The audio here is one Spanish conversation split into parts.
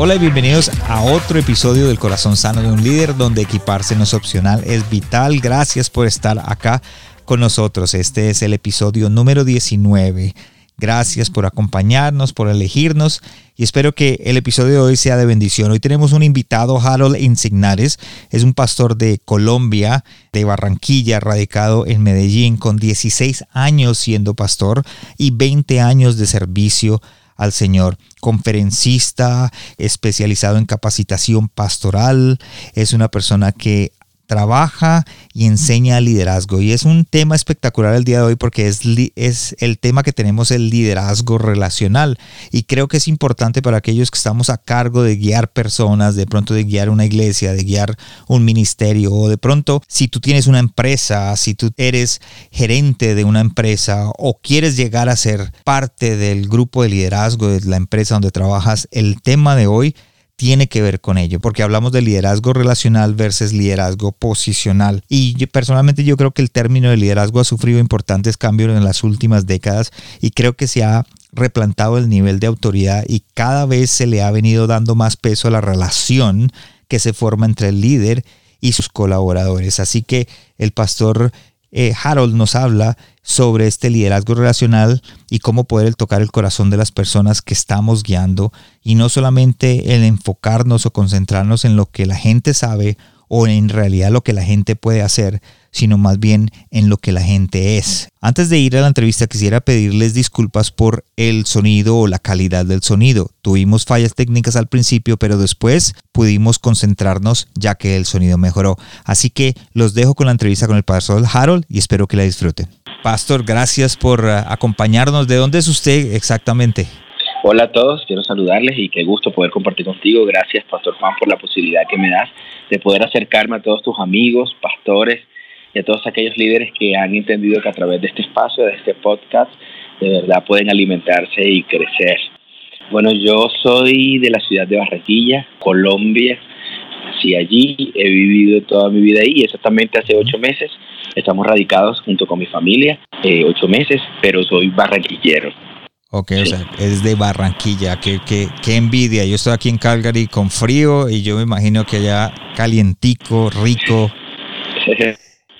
Hola y bienvenidos a otro episodio del Corazón Sano de un Líder, donde equiparse no es opcional, es vital. Gracias por estar acá con nosotros. Este es el episodio número 19. Gracias por acompañarnos, por elegirnos y espero que el episodio de hoy sea de bendición. Hoy tenemos un invitado, Harold Insignares, es un pastor de Colombia, de Barranquilla, radicado en Medellín, con 16 años siendo pastor y 20 años de servicio al Señor. Conferencista, especializado en capacitación pastoral, es una persona que trabaja y enseña liderazgo. Y es un tema espectacular el día de hoy porque es, es el tema que tenemos, el liderazgo relacional. Y creo que es importante para aquellos que estamos a cargo de guiar personas, de pronto de guiar una iglesia, de guiar un ministerio, o de pronto si tú tienes una empresa, si tú eres gerente de una empresa o quieres llegar a ser parte del grupo de liderazgo de la empresa donde trabajas, el tema de hoy tiene que ver con ello, porque hablamos de liderazgo relacional versus liderazgo posicional. Y personalmente yo creo que el término de liderazgo ha sufrido importantes cambios en las últimas décadas y creo que se ha replantado el nivel de autoridad y cada vez se le ha venido dando más peso a la relación que se forma entre el líder y sus colaboradores. Así que el pastor eh, Harold nos habla sobre este liderazgo relacional y cómo poder tocar el corazón de las personas que estamos guiando y no solamente el enfocarnos o concentrarnos en lo que la gente sabe o en realidad lo que la gente puede hacer, sino más bien en lo que la gente es. Antes de ir a la entrevista quisiera pedirles disculpas por el sonido o la calidad del sonido. Tuvimos fallas técnicas al principio, pero después pudimos concentrarnos ya que el sonido mejoró. Así que los dejo con la entrevista con el pastor Harold y espero que la disfruten. Pastor, gracias por eh, acompañarnos. ¿De dónde es usted exactamente? Hola a todos, quiero saludarles y qué gusto poder compartir contigo. Gracias, Pastor Juan, por la posibilidad que me das de poder acercarme a todos tus amigos, pastores y a todos aquellos líderes que han entendido que a través de este espacio, de este podcast, de verdad pueden alimentarse y crecer. Bueno, yo soy de la ciudad de Barranquilla, Colombia. Nací allí, he vivido toda mi vida ahí, exactamente hace ocho meses. Estamos radicados junto con mi familia, eh, ocho meses, pero soy barranquillero. Ok, o sea, es de Barranquilla, qué, qué, qué, envidia. Yo estoy aquí en Calgary con frío y yo me imagino que allá calientico, rico.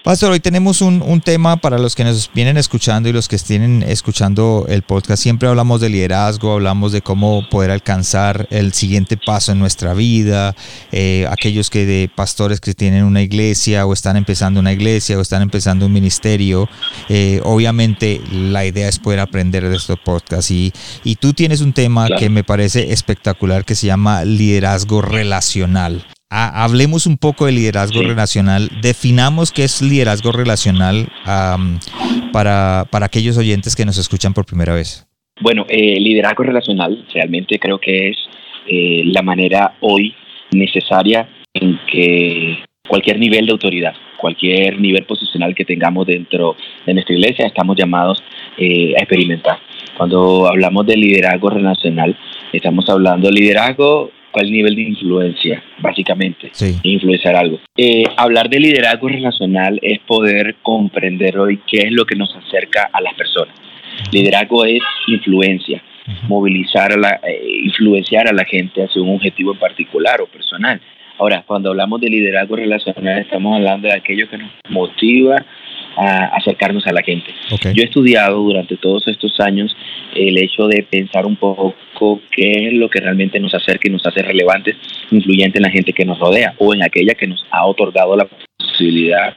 Pastor, hoy tenemos un, un, tema para los que nos vienen escuchando y los que estén escuchando el podcast. Siempre hablamos de liderazgo, hablamos de cómo poder alcanzar el siguiente paso en nuestra vida. Eh, aquellos que de pastores que tienen una iglesia o están empezando una iglesia o están empezando un ministerio. Eh, obviamente la idea es poder aprender de estos podcasts. Y, y tú tienes un tema claro. que me parece espectacular que se llama liderazgo relacional hablemos un poco de liderazgo sí. relacional. Definamos qué es liderazgo relacional um, para, para, aquellos oyentes que nos escuchan por primera vez. Bueno, eh, liderazgo relacional realmente creo que es eh, la manera hoy necesaria en que cualquier nivel de autoridad, cualquier nivel posicional que tengamos dentro de nuestra iglesia, estamos llamados eh, a experimentar. Cuando hablamos de liderazgo relacional, estamos hablando de liderazgo cuál nivel de influencia, básicamente, sí. influenciar algo. Eh, hablar de liderazgo relacional es poder comprender hoy qué es lo que nos acerca a las personas. Liderazgo es influencia, uh -huh. movilizar, a la, eh, influenciar a la gente hacia un objetivo en particular o personal. Ahora, cuando hablamos de liderazgo relacional, estamos hablando de aquello que nos motiva a acercarnos a la gente. Okay. Yo he estudiado durante todos estos años el hecho de pensar un poco qué es lo que realmente nos acerca y nos hace relevantes, influyentes en la gente que nos rodea o en aquella que nos ha otorgado la posibilidad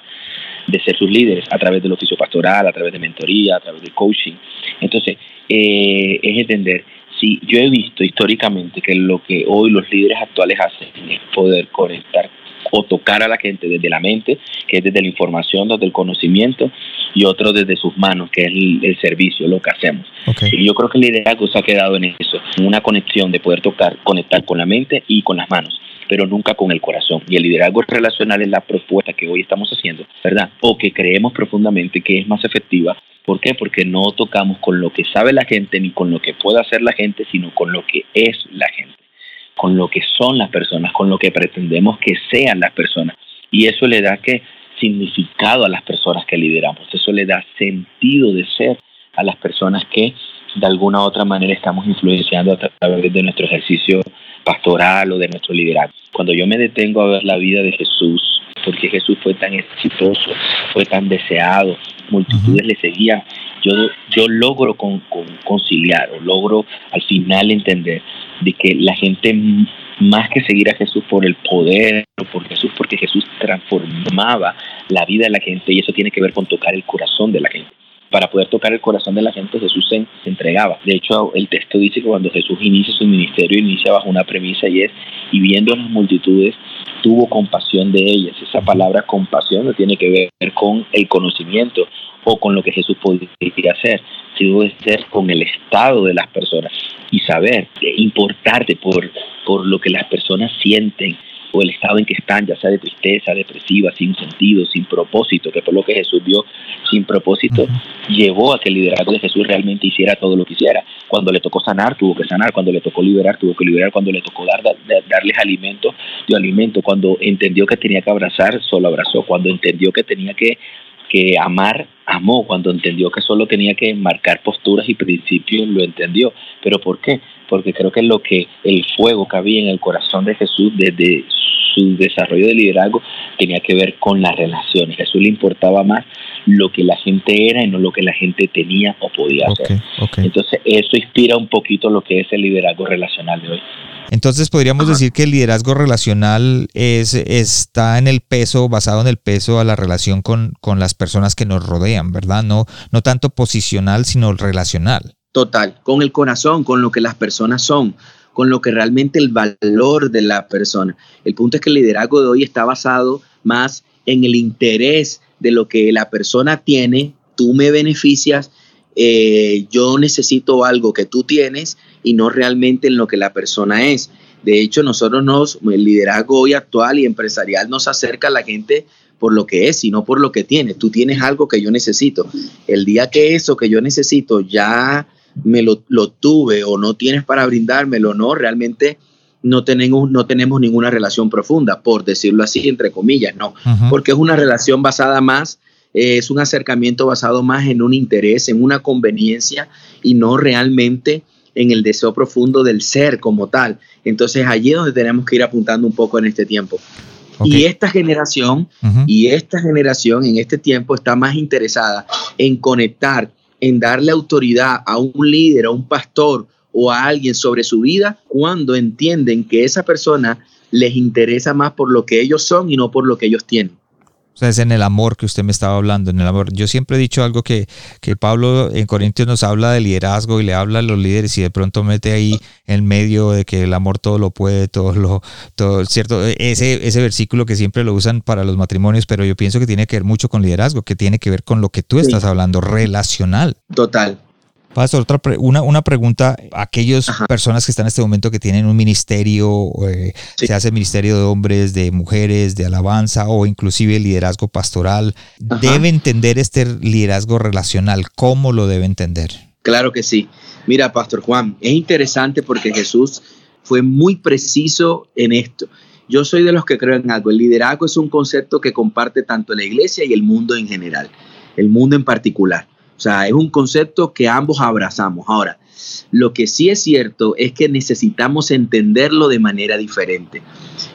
de ser sus líderes a través del oficio pastoral, a través de mentoría, a través de coaching. Entonces, eh, es entender si yo he visto históricamente que lo que hoy los líderes actuales hacen es poder conectar o tocar a la gente desde la mente, que es desde la información, desde el conocimiento, y otro desde sus manos, que es el, el servicio, lo que hacemos. Okay. Y yo creo que el liderazgo se ha quedado en eso, en una conexión de poder tocar, conectar con la mente y con las manos pero nunca con el corazón. Y el liderazgo relacional es la propuesta que hoy estamos haciendo, ¿verdad? O que creemos profundamente que es más efectiva. ¿Por qué? Porque no tocamos con lo que sabe la gente ni con lo que puede hacer la gente, sino con lo que es la gente, con lo que son las personas, con lo que pretendemos que sean las personas. Y eso le da que significado a las personas que lideramos, eso le da sentido de ser a las personas que de alguna u otra manera estamos influenciando a través de nuestro ejercicio pastoral o de nuestro liderazgo. Cuando yo me detengo a ver la vida de Jesús, porque Jesús fue tan exitoso, fue tan deseado, multitudes le seguían, yo, yo logro con, conciliar o logro al final entender de que la gente más que seguir a Jesús por el poder o por Jesús, porque Jesús transformaba la vida de la gente y eso tiene que ver con tocar el corazón de la gente para poder tocar el corazón de la gente, Jesús se, entregaba. De hecho, el texto dice que cuando Jesús inicia su ministerio, inicia bajo una premisa y es, y viendo las multitudes, tuvo compasión de ellas. Esa palabra compasión no tiene que ver con el conocimiento o con lo que Jesús podría hacer, sino que ser con el estado de las personas y saber, importarte por, por lo que las personas sienten, o el estado en que están, ya sea de tristeza, depresiva, sin sentido, sin propósito, que por lo que Jesús vio sin propósito, llevó a que el liderazgo de Jesús realmente hiciera todo lo que hiciera. Cuando le tocó sanar, tuvo que sanar, cuando le tocó liberar, tuvo que liberar, cuando le tocó dar, darles alimento, dio alimento, cuando entendió que tenía que abrazar, solo abrazó, cuando entendió que tenía que que amar, amó, cuando entendió que solo tenía que marcar posturas y principios, lo entendió. ¿Pero por qué? Porque creo que lo que el fuego que había en el corazón de Jesús desde su desarrollo de liderazgo tenía que ver con las relaciones. Jesús le importaba más lo que la gente era y no lo que la gente tenía o podía hacer. Entonces eso inspira un poquito lo que es el liderazgo relacional de hoy. Entonces podríamos decir que el liderazgo relacional es, está en el peso, basado en el peso a la relación con, con las personas que nos rodean, ¿verdad? No, no tanto posicional, sino relacional. Total, con el corazón, con lo que las personas son con lo que realmente el valor de la persona. El punto es que el liderazgo de hoy está basado más en el interés de lo que la persona tiene, tú me beneficias, eh, yo necesito algo que tú tienes y no realmente en lo que la persona es. De hecho, nosotros nos, el liderazgo hoy actual y empresarial nos acerca a la gente por lo que es, sino por lo que tiene. Tú tienes algo que yo necesito. El día que eso que yo necesito ya me lo, tuve o no tienes para brindármelo, no, realmente no tenemos, no tenemos ninguna relación profunda, por decirlo así, entre comillas, no, porque es una relación basada más, eh, es un acercamiento basado más en un interés, en una conveniencia y no realmente en el deseo profundo del ser como tal. Entonces allí es donde tenemos que ir apuntando un poco en este tiempo. Y esta generación, y esta generación en este tiempo está más interesada en conectar en darle autoridad a un líder, a un pastor o a alguien sobre su vida cuando entienden que esa persona les interesa más por lo que ellos son y no por lo que ellos tienen. O sea, es en el amor que usted me estaba hablando, en el amor. Yo siempre he dicho algo que, que Pablo en Corintios nos habla de liderazgo y le habla a los líderes y de pronto mete ahí en medio de que el amor todo lo puede, todo lo, todo, ¿cierto? Ese, ese versículo que siempre lo usan para los matrimonios, pero yo pienso que tiene que ver mucho con liderazgo, que tiene que ver con lo que tú estás hablando, relacional. Total, Pastor, otra una, una pregunta. Aquellas personas que están en este momento que tienen un ministerio, eh, se hace ministerio de hombres, de mujeres, de alabanza o inclusive liderazgo pastoral, ¿debe entender este liderazgo relacional? ¿Cómo lo debe entender? Claro que sí. Mira, Pastor Juan, es interesante porque Jesús fue muy preciso en esto. Yo soy de los que creo en algo. El liderazgo es un concepto que comparte tanto la iglesia y el mundo en general, el mundo en particular. O sea, es un concepto que ambos abrazamos. Ahora, lo que sí es cierto es que necesitamos entenderlo de manera diferente.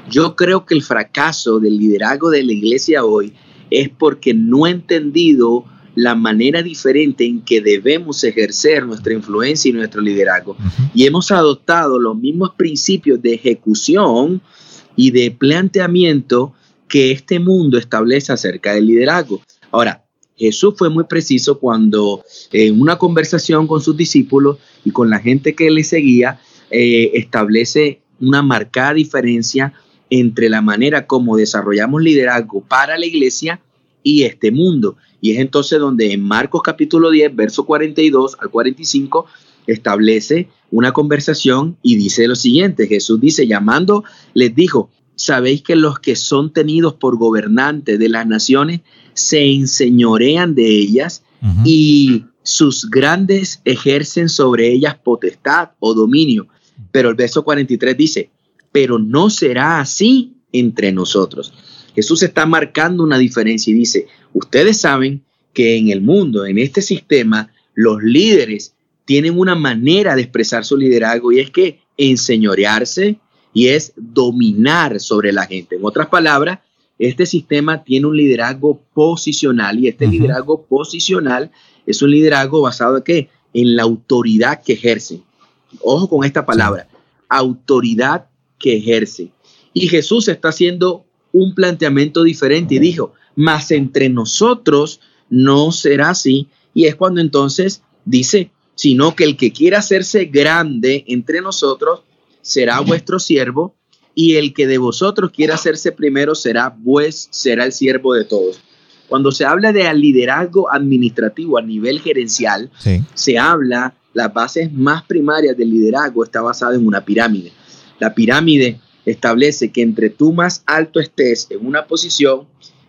Yo creo que el fracaso del liderazgo de la iglesia hoy es porque no ha entendido la manera diferente en que debemos ejercer nuestra influencia y nuestro liderazgo. Y hemos adoptado los mismos principios de ejecución y de planteamiento que este mundo establece acerca del liderazgo. Ahora, Jesús fue muy preciso cuando en una conversación con sus discípulos y con la gente que le seguía, eh, establece una marcada diferencia entre la manera como desarrollamos liderazgo para la iglesia y este mundo. Y es entonces donde en Marcos capítulo 10, verso 42 al 45, establece una conversación y dice lo siguiente, Jesús dice, llamando, les dijo, sabéis que los que son tenidos por gobernantes de las naciones se enseñorean de ellas y sus grandes ejercen sobre ellas potestad o dominio. Pero el verso 43 dice, pero no será así entre nosotros. Jesús está marcando una diferencia y dice, ustedes saben que en el mundo, en este sistema, los líderes tienen una manera de expresar su liderazgo y es que enseñorearse y es dominar sobre la gente. En otras palabras, este sistema tiene un liderazgo posicional y este liderazgo posicional es un liderazgo basado en qué? En la autoridad que ejerce. Ojo con esta palabra, autoridad que ejerce. Y Jesús está haciendo un planteamiento diferente y dijo, mas entre nosotros no será así. Y es cuando entonces dice, sino que el que quiera hacerse grande entre nosotros será vuestro siervo y el que de vosotros quiera hacerse primero será, pues, será el siervo de todos. Cuando se habla de liderazgo administrativo a nivel gerencial, se habla, las bases más primarias del liderazgo está basada en una pirámide. La pirámide establece que entre tú más alto estés en una posición,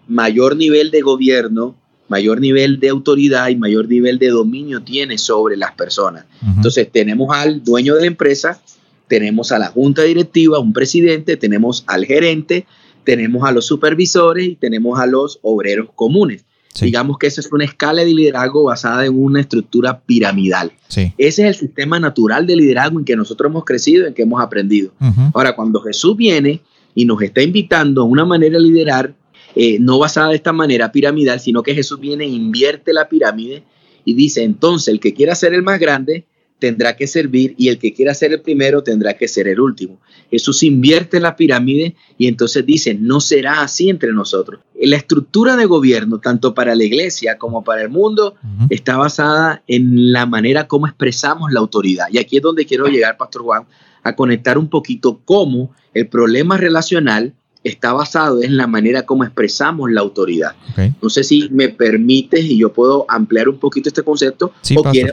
mayor nivel de gobierno, mayor nivel de autoridad y mayor nivel de dominio tienes sobre las personas. Entonces tenemos al dueño de la empresa, tenemos a la junta directiva, un presidente, tenemos al gerente, tenemos a los supervisores y tenemos a los obreros comunes. Digamos que esa es una escala de liderazgo basada en una estructura piramidal. Ese es el sistema natural de liderazgo en que nosotros hemos crecido, en que hemos aprendido. Ahora, cuando Jesús viene y nos está invitando a una manera de liderar, eh, no basada de esta manera piramidal, sino que Jesús viene e invierte la pirámide y dice, entonces el que quiera ser el más grande, tendrá que servir y el que quiera ser el primero tendrá que ser el último. Jesús invierte la pirámide y entonces dice, no será así entre nosotros. La estructura de gobierno, tanto para la iglesia como para el mundo, está basada en la manera como expresamos la autoridad. Y aquí es donde quiero llegar, Pastor Juan, a conectar un poquito cómo el problema relacional está basado en la manera como expresamos la autoridad. No sé si me permites y yo puedo ampliar un poquito este concepto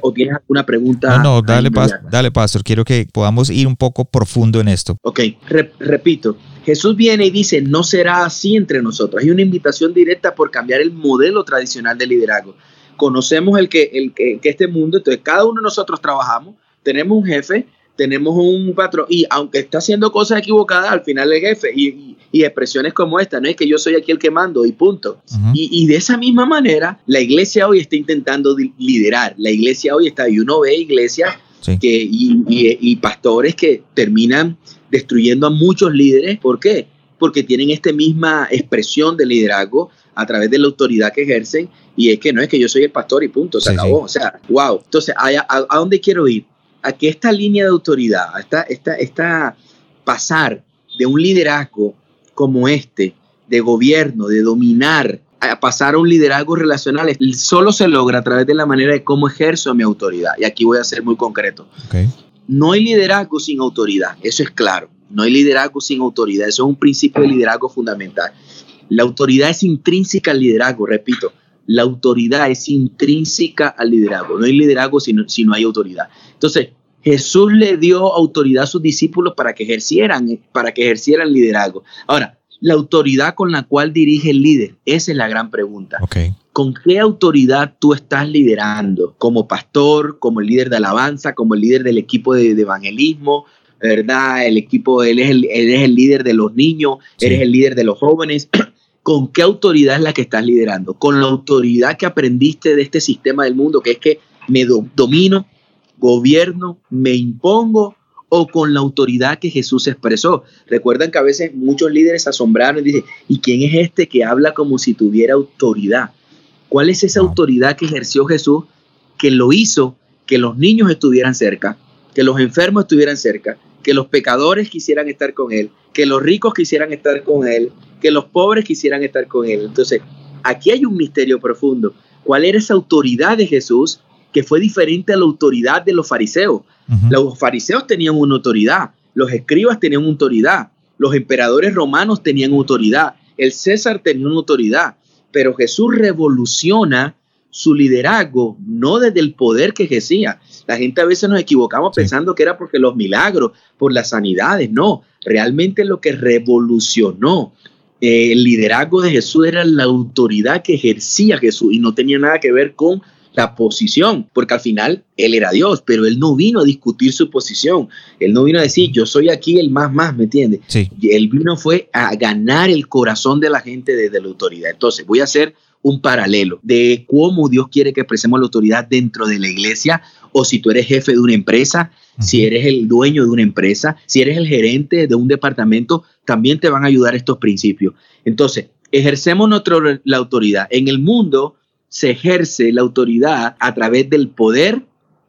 o, tienes alguna pregunta. No, no, dale, dale, Pastor. Quiero que podamos ir un poco profundo en esto. Ok, repito. Jesús viene y dice, no será así entre nosotros. Hay una invitación directa por cambiar el modelo tradicional de liderazgo. Conocemos el que, el que, que este mundo, entonces cada uno de nosotros trabajamos, tenemos un jefe, tenemos un patrón y aunque está haciendo cosas equivocadas, al final el jefe y, expresiones como esta, no es que yo soy aquí el que mando y punto. y, de esa misma manera, la iglesia hoy está intentando liderar, la iglesia hoy está, y uno ve iglesias que, y, pastores que terminan destruyendo a muchos líderes, ¿por qué? Porque tienen esta misma expresión de liderazgo a través de la autoridad que ejercen y es que no es que yo soy el pastor y punto, se acabó. O sea, wow. Entonces, a dónde quiero ir? A que esta línea de autoridad, esta, esta, esta pasar de un liderazgo como este, de gobierno, de dominar, a pasar a un liderazgo relacional, solo se logra a través de la manera de cómo ejerzo mi autoridad. Y aquí voy a ser muy concreto. No hay liderazgo sin autoridad, eso es claro. No hay liderazgo sin autoridad, eso es un principio de liderazgo fundamental. La autoridad es intrínseca al liderazgo, repito, la autoridad es intrínseca al liderazgo. No hay liderazgo si no, si no hay autoridad. Entonces, Jesús le dio autoridad a sus discípulos para que ejercieran, para que ejercieran liderazgo. Ahora, la autoridad con la cual dirige el líder, esa es la gran pregunta. ¿Con qué autoridad tú estás liderando? Como pastor, como el líder de alabanza, como el líder del equipo de, evangelismo, ¿verdad? El equipo, él es el, el líder de los niños, eres el líder de los jóvenes. ¿Con qué autoridad es la que estás liderando? Con la autoridad que aprendiste de este sistema del mundo, que es que me domino, gobierno, me impongo o con la autoridad que Jesús expresó. Recuerdan que a veces muchos líderes asombraron y dicen, ¿y quién es este que habla como si tuviera autoridad? ¿Cuál es esa autoridad que ejerció Jesús que lo hizo que los niños estuvieran cerca, que los enfermos estuvieran cerca, que los pecadores quisieran estar con él, que los ricos quisieran estar con él, que los pobres quisieran estar con él. Entonces, aquí hay un misterio profundo. ¿Cuál era esa autoridad de Jesús que fue diferente a la autoridad de los fariseos? Los fariseos tenían una autoridad, los escribas tenían una autoridad, los emperadores romanos tenían autoridad, el César tenía una autoridad, pero Jesús revoluciona su liderazgo no desde el poder que ejercía. La gente a veces nos equivocamos pensando que era porque los milagros, por las sanidades, no, realmente lo que revolucionó eh, el liderazgo de Jesús era la autoridad que ejercía Jesús y no tenía nada que ver con la posición, porque al final él era Dios, pero él no vino a discutir su posición, él no vino a decir yo soy aquí el más más, ¿me entiendes? Sí. Él vino fue a ganar el corazón de la gente desde la autoridad. Entonces voy a hacer un paralelo de cómo Dios quiere que expresemos la autoridad dentro de la iglesia o si tú eres jefe de una empresa, si eres el dueño de una empresa, si eres el gerente de un departamento, también te van a ayudar estos principios. Entonces, ejercemos nuestra, la autoridad. En el mundo se ejerce la autoridad a través del poder,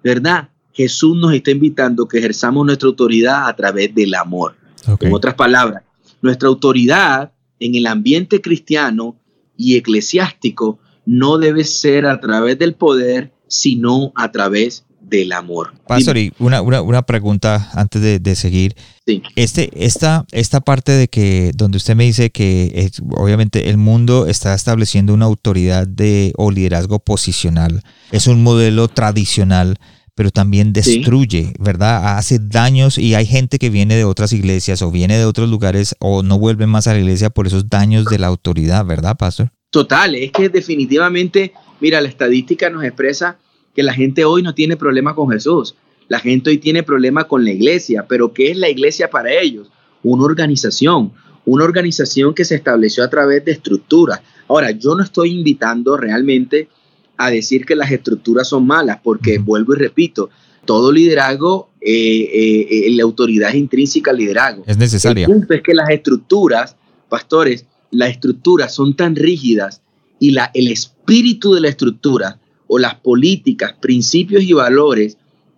¿verdad? Jesús nos está invitando que ejerzamos nuestra autoridad a través del amor. Ok. En otras palabras, nuestra autoridad en el ambiente cristiano y eclesiástico no debe ser a través del poder, sino a través del amor. Pastor, y una, una, una pregunta antes de, de seguir. Sí. Este, esta, esta parte de que, donde usted me dice que es- obviamente el mundo está estableciendo una autoridad de, o liderazgo posicional, es un modelo tradicional, pero también Sí. destruye, ¿verdad? Hace daños y hay gente que viene de otras iglesias o viene de otros lugares o no vuelve más a la iglesia por esos daños de la autoridad, ¿verdad, Pastor? Total, es que definitivamente, mira, la estadística nos expresa que la gente hoy no tiene problema con Jesús. La gente hoy tiene problema con la iglesia, pero ¿qué es la iglesia para ellos? Una organización, una organización que se estableció a través de estructuras. Ahora, yo no estoy invitando realmente a decir que las estructuras son malas, porque vuelvo y repito, todo liderazgo, eh, eh, eh, la autoridad es intrínseca al liderazgo. Es necesaria. El punto es que las estructuras, pastores, las estructuras son tan rígidas y la, el espíritu de la estructura o las políticas, principios y valores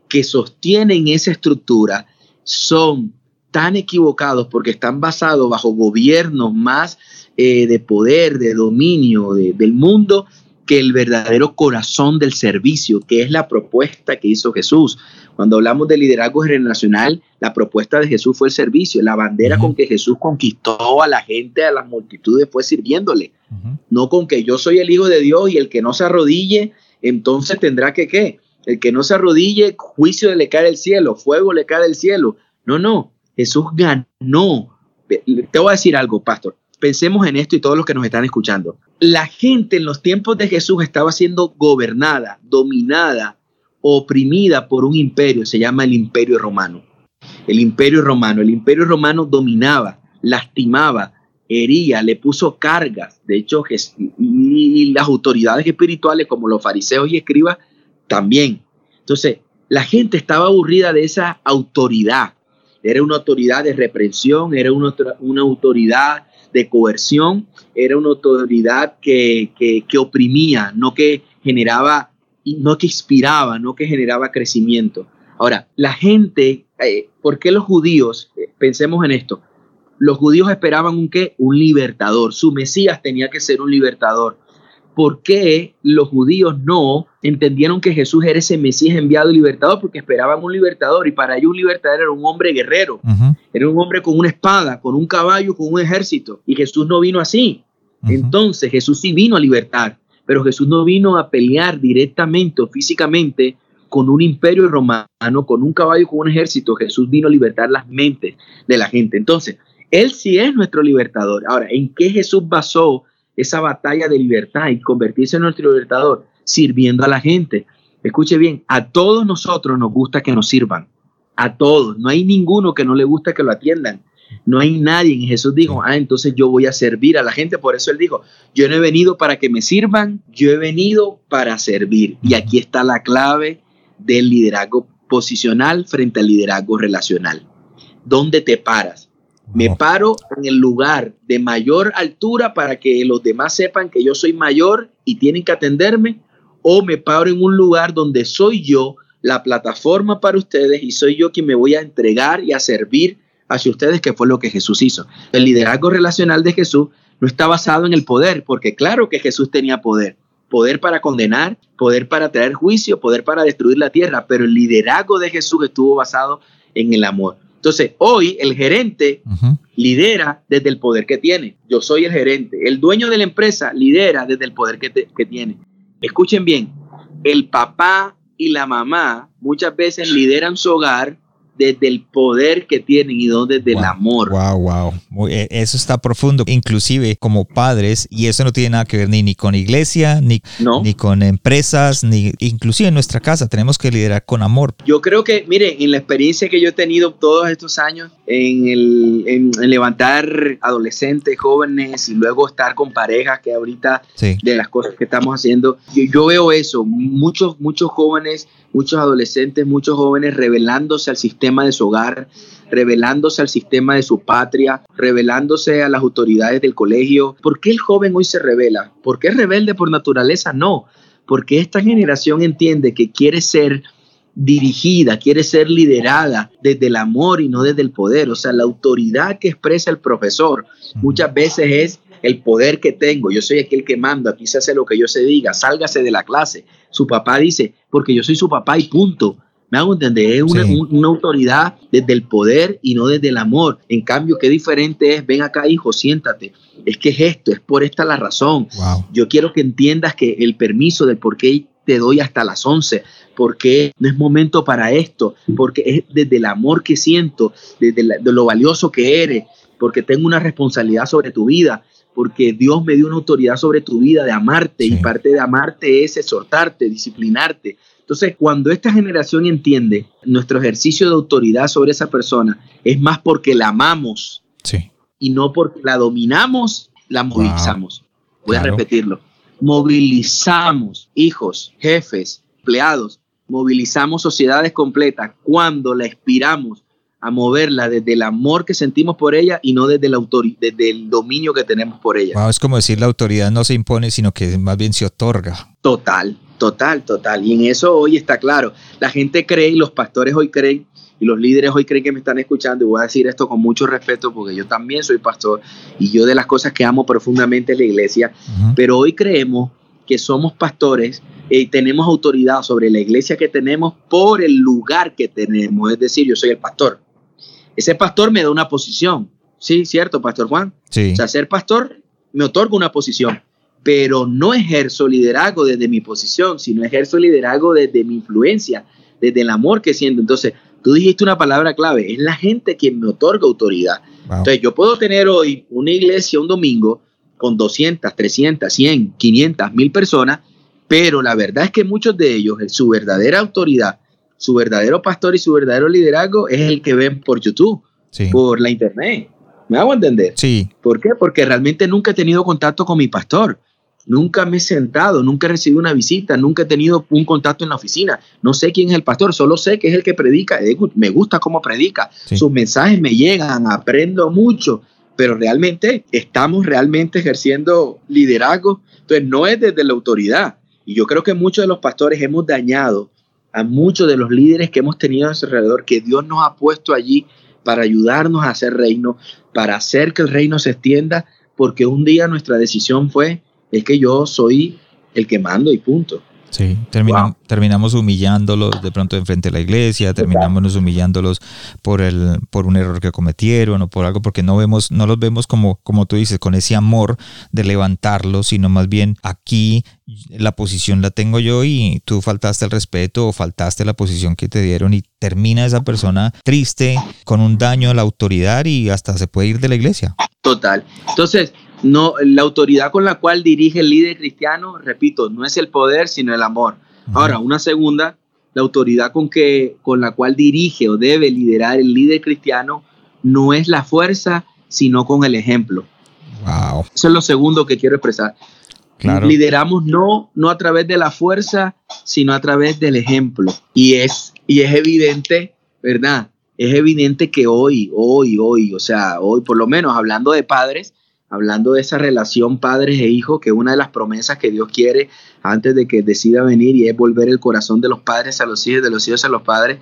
que sostienen esa estructura son tan equivocados porque están basados bajo gobiernos más eh, de poder, de dominio de- del mundo que el verdadero corazón del servicio, que es la propuesta que hizo Jesús. Cuando hablamos de liderazgo generacional, la propuesta de Jesús fue el servicio, la bandera con que Jesús conquistó a la gente, a las multitudes, fue sirviéndole, no con que yo soy el Hijo de Dios y el que no se arrodille, entonces tendrá que qué. El que no se arrodille, juicio le cae del cielo, fuego le cae del cielo. No, no, Jesús ganó. Te voy a decir algo, pastor. Pensemos en esto y todos los que nos están escuchando. La gente en los tiempos de Jesús estaba siendo gobernada, dominada, oprimida por un imperio, se llama el imperio romano. El imperio romano, el imperio romano dominaba, lastimaba, hería, le puso cargas. De hecho, y las autoridades espirituales como los fariseos y escribas también. Entonces, la gente estaba aburrida de esa autoridad. Era una autoridad de reprensión, era una, una autoridad de coerción, era una autoridad que, que- que oprimía, no que generaba, no que inspiraba, no que generaba crecimiento. Ahora, la gente, eh, ¿por qué los judíos? Eh, pensemos en esto. Los judíos esperaban un qué? Un libertador. Su Mesías tenía que ser un libertador. ¿Por qué los judíos no entendieron que Jesús era ese Mesías enviado y libertador? Porque esperaban un libertador y para ellos un libertador era un hombre guerrero, era un hombre con una espada, con un caballo, con un ejército. Y Jesús no vino así. Entonces Jesús sí vino a libertar, pero Jesús no vino a pelear directamente o físicamente con un imperio romano, con un caballo, con un ejército. Jesús vino a libertar las mentes de la gente. Entonces, Él sí es nuestro libertador. Ahora, ¿en qué Jesús basó esa batalla de libertad y convertirse en nuestro libertador? Sirviendo a la gente. Escuche bien, a todos nosotros nos gusta que nos sirvan. A todos. No hay ninguno que no le gusta que lo atiendan. No hay nadie. Y Jesús dijo, ah, entonces yo voy a servir a la gente. Por eso él dijo, yo no he venido para que me sirvan, yo he venido para servir. Y aquí está la clave del liderazgo posicional frente al liderazgo relacional. ¿Dónde te paras? Me paro en el lugar de mayor altura para que los demás sepan que yo soy mayor y tienen que atenderme, o me paro en un lugar donde soy yo la plataforma para ustedes y soy yo quien me voy a entregar y a servir hacia ustedes, que fue lo que Jesús hizo. El liderazgo relacional de Jesús no está basado en el poder, porque claro que Jesús tenía poder, poder para condenar, poder para traer juicio, poder para destruir la tierra, pero el liderazgo de Jesús estuvo basado en el amor. Entonces, hoy el gerente lidera desde el poder que tiene. Yo soy el gerente. El dueño de la empresa lidera desde el poder que, te- que tiene. escuchen bien, el papá y la mamá muchas veces lideran su hogar desde el poder que tienen y no desde el amor. Wow, wow. Eh, eso está profundo, inclusive como padres, y eso no tiene nada que ver ni, ni con iglesia, ni, ni con empresas, ni inclusive en nuestra casa. Tenemos que liderar con amor. Yo creo que, miren, en la experiencia que yo he tenido todos estos años en, el, en, levantar adolescentes, jóvenes y luego estar con parejas, que ahorita de las cosas que estamos haciendo, yo, yo veo eso, muchos, muchos jóvenes muchos adolescentes, muchos jóvenes revelándose al sistema de su hogar, revelándose al sistema de su patria, revelándose a las autoridades del colegio. ¿Por qué el joven hoy se revela? ¿Por qué es rebelde por naturaleza? No, porque esta generación entiende que quiere ser dirigida, quiere ser liderada desde el amor y no desde el poder. O sea, la autoridad que expresa el profesor muchas veces es el poder que tengo, yo soy aquel que manda, aquí se hace lo que yo se diga, sálgase de la clase. Su papá dice, porque yo soy su papá y punto. Me hago entender, es una, autoridad desde el poder y no desde el amor. En cambio, qué diferente es, ven acá hijo, siéntate. Es que es esto, es por esta la razón. Yo quiero que entiendas que el permiso del por qué te doy hasta las 11, porque no es momento para esto, porque es desde el amor que siento, desde de lo valioso que eres, porque tengo una responsabilidad sobre tu vida porque Dios me dio una autoridad sobre tu vida de amarte y parte de amarte es exhortarte, disciplinarte. Entonces, cuando esta generación entiende nuestro ejercicio de autoridad sobre esa persona, es más porque la amamos y no porque la dominamos, la movilizamos. Voy a repetirlo. Movilizamos hijos, jefes, empleados, movilizamos sociedades completas cuando la expiramos a moverla desde el amor que sentimos por ella y no desde, la desde el dominio que tenemos por ella. es como decir, la autoridad no se impone, sino que más bien se otorga. Total, total, total. Y en eso hoy está claro. La gente cree y los pastores hoy creen y los líderes hoy creen que me están escuchando y voy a decir esto con mucho respeto porque yo también soy pastor y yo de las cosas que amo profundamente es la iglesia, pero hoy creemos que somos pastores y tenemos autoridad sobre la iglesia que tenemos por el lugar que tenemos, es decir, yo soy el pastor ese pastor me da una posición. Sí, cierto, Pastor Juan. Sí. O sea, ser pastor me otorga una posición, pero no ejerzo liderazgo desde mi posición, sino ejerzo liderazgo desde mi influencia, desde el amor que siento. Entonces, tú dijiste una palabra clave, es la gente quien me otorga autoridad. Entonces, yo puedo tener hoy una iglesia un domingo con 200, 300, 100, 500, 1000 personas, pero la verdad es que muchos de ellos, su verdadera autoridad su verdadero pastor y su verdadero liderazgo es el que ven por YouTube, por la internet. ¿Me hago entender? Sí. ¿Por qué? Porque realmente nunca he tenido contacto con mi pastor. Nunca me he sentado, nunca he recibido una visita, nunca he tenido un contacto en la oficina. No sé quién es el pastor, solo sé que es el que predica. Me gusta cómo predica. Sus mensajes me llegan, aprendo mucho, pero realmente estamos realmente ejerciendo liderazgo. Entonces no es desde la autoridad. Y yo creo que muchos de los pastores hemos dañado a muchos de los líderes que hemos tenido a nuestro alrededor, que Dios nos ha puesto allí para ayudarnos a hacer reino, para hacer que el reino se extienda, porque un día nuestra decisión fue, es que yo soy el que mando y punto. Sí, terminamos humillándolos de pronto enfrente de la iglesia, terminamos humillándolos por el, por un error que cometieron o por algo, porque no vemos, no los vemos como, como tú dices, con ese amor de levantarlos, sino más bien aquí la posición la tengo yo y tú faltaste el respeto o faltaste la posición que te dieron y termina esa persona triste, con un daño a la autoridad y hasta se puede ir de la iglesia. Total. Entonces, no, la autoridad con la cual dirige el líder cristiano, repito, no es el poder, sino el amor. Ahora, una segunda, la autoridad con, que, con la cual dirige o debe liderar el líder cristiano no es la fuerza, sino con el ejemplo. Wow. Eso es lo segundo que quiero expresar. Lideramos no, no a través de la fuerza, sino a través del ejemplo. Y es, y es evidente, ¿verdad? Es evidente que hoy, hoy, hoy, o sea, hoy por lo menos hablando de padres, hablando de esa relación padres e hijos, que una de las promesas que Dios quiere antes de que decida venir y es volver el corazón de los padres a los hijos, de los hijos a los padres,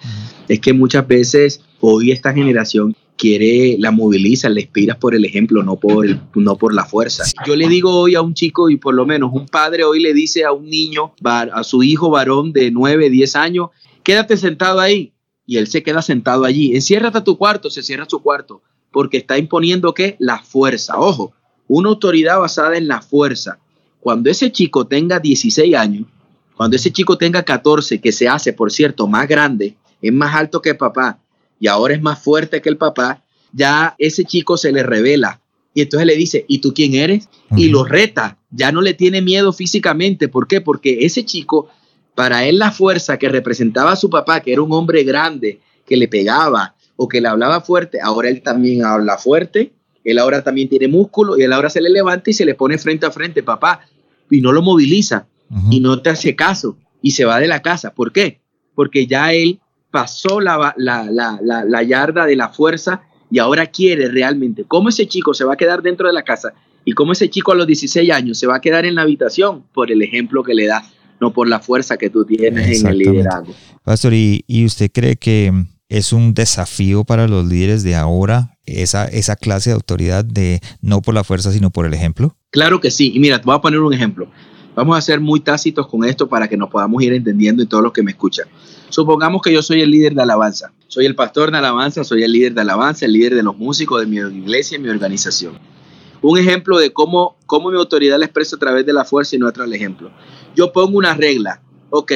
es que muchas veces hoy esta generación quiere, la moviliza, le inspiras por el ejemplo, no por, no por la fuerza. Yo le digo hoy a un chico, y por lo menos un padre hoy le dice a un niño, a su hijo varón de 9, 10 años, quédate sentado ahí. Y él se queda sentado allí. Enciérrate a tu cuarto, se cierra su cuarto porque está imponiendo que la fuerza. Ojo, una autoridad basada en la fuerza. cuando ese chico tenga 16 años, cuando ese chico tenga 14, que se hace, por cierto, más grande, es más alto que el papá y ahora es más fuerte que el papá, ya ese chico se le revela. Y entonces le dice, ¿y tú quién eres? Y lo reta, ya no le tiene miedo físicamente. ¿Por qué? Porque ese chico, para él la fuerza que representaba a su papá, que era un hombre grande, que le pegaba o que le hablaba fuerte, ahora él también habla fuerte, él ahora también tiene músculo y él ahora se le levanta y se le pone frente a frente, papá, y no lo moviliza y no te hace caso y se va de la casa. ¿Por qué? Porque ya él pasó la, la, la, la, yarda de la fuerza y ahora quiere realmente. ¿Cómo ese chico se va a quedar dentro de la casa? Y cómo ese chico a los 16 años se va a quedar en la habitación por el ejemplo que le da, no por la fuerza que tú tienes en el liderazgo. Pastor, ¿y, ¿y usted cree que es un desafío para los líderes de ahora esa, esa clase de autoridad de no por la fuerza, sino por el ejemplo? Claro que sí. Y mira, te voy a poner un ejemplo. Vamos a ser muy tácitos con esto para que nos podamos ir entendiendo y todos los que me escuchan. Supongamos que yo soy el líder de alabanza. Soy el pastor de alabanza, soy el líder de alabanza, el líder de los músicos de mi iglesia y mi organización. Un ejemplo de cómo, cómo mi autoridad la expreso a través de la fuerza y no a través del ejemplo. Yo pongo una regla. Ok,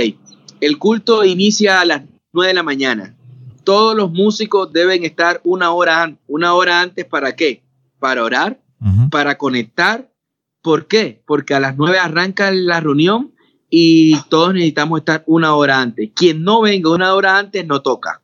el culto inicia a las 9 de la mañana. Todos los músicos deben estar una hora, una hora antes. ¿Para qué? Para orar, para conectar. ¿Por qué? Porque a las 9 arranca la reunión y todos necesitamos estar una hora antes. Quien no venga una hora antes no toca.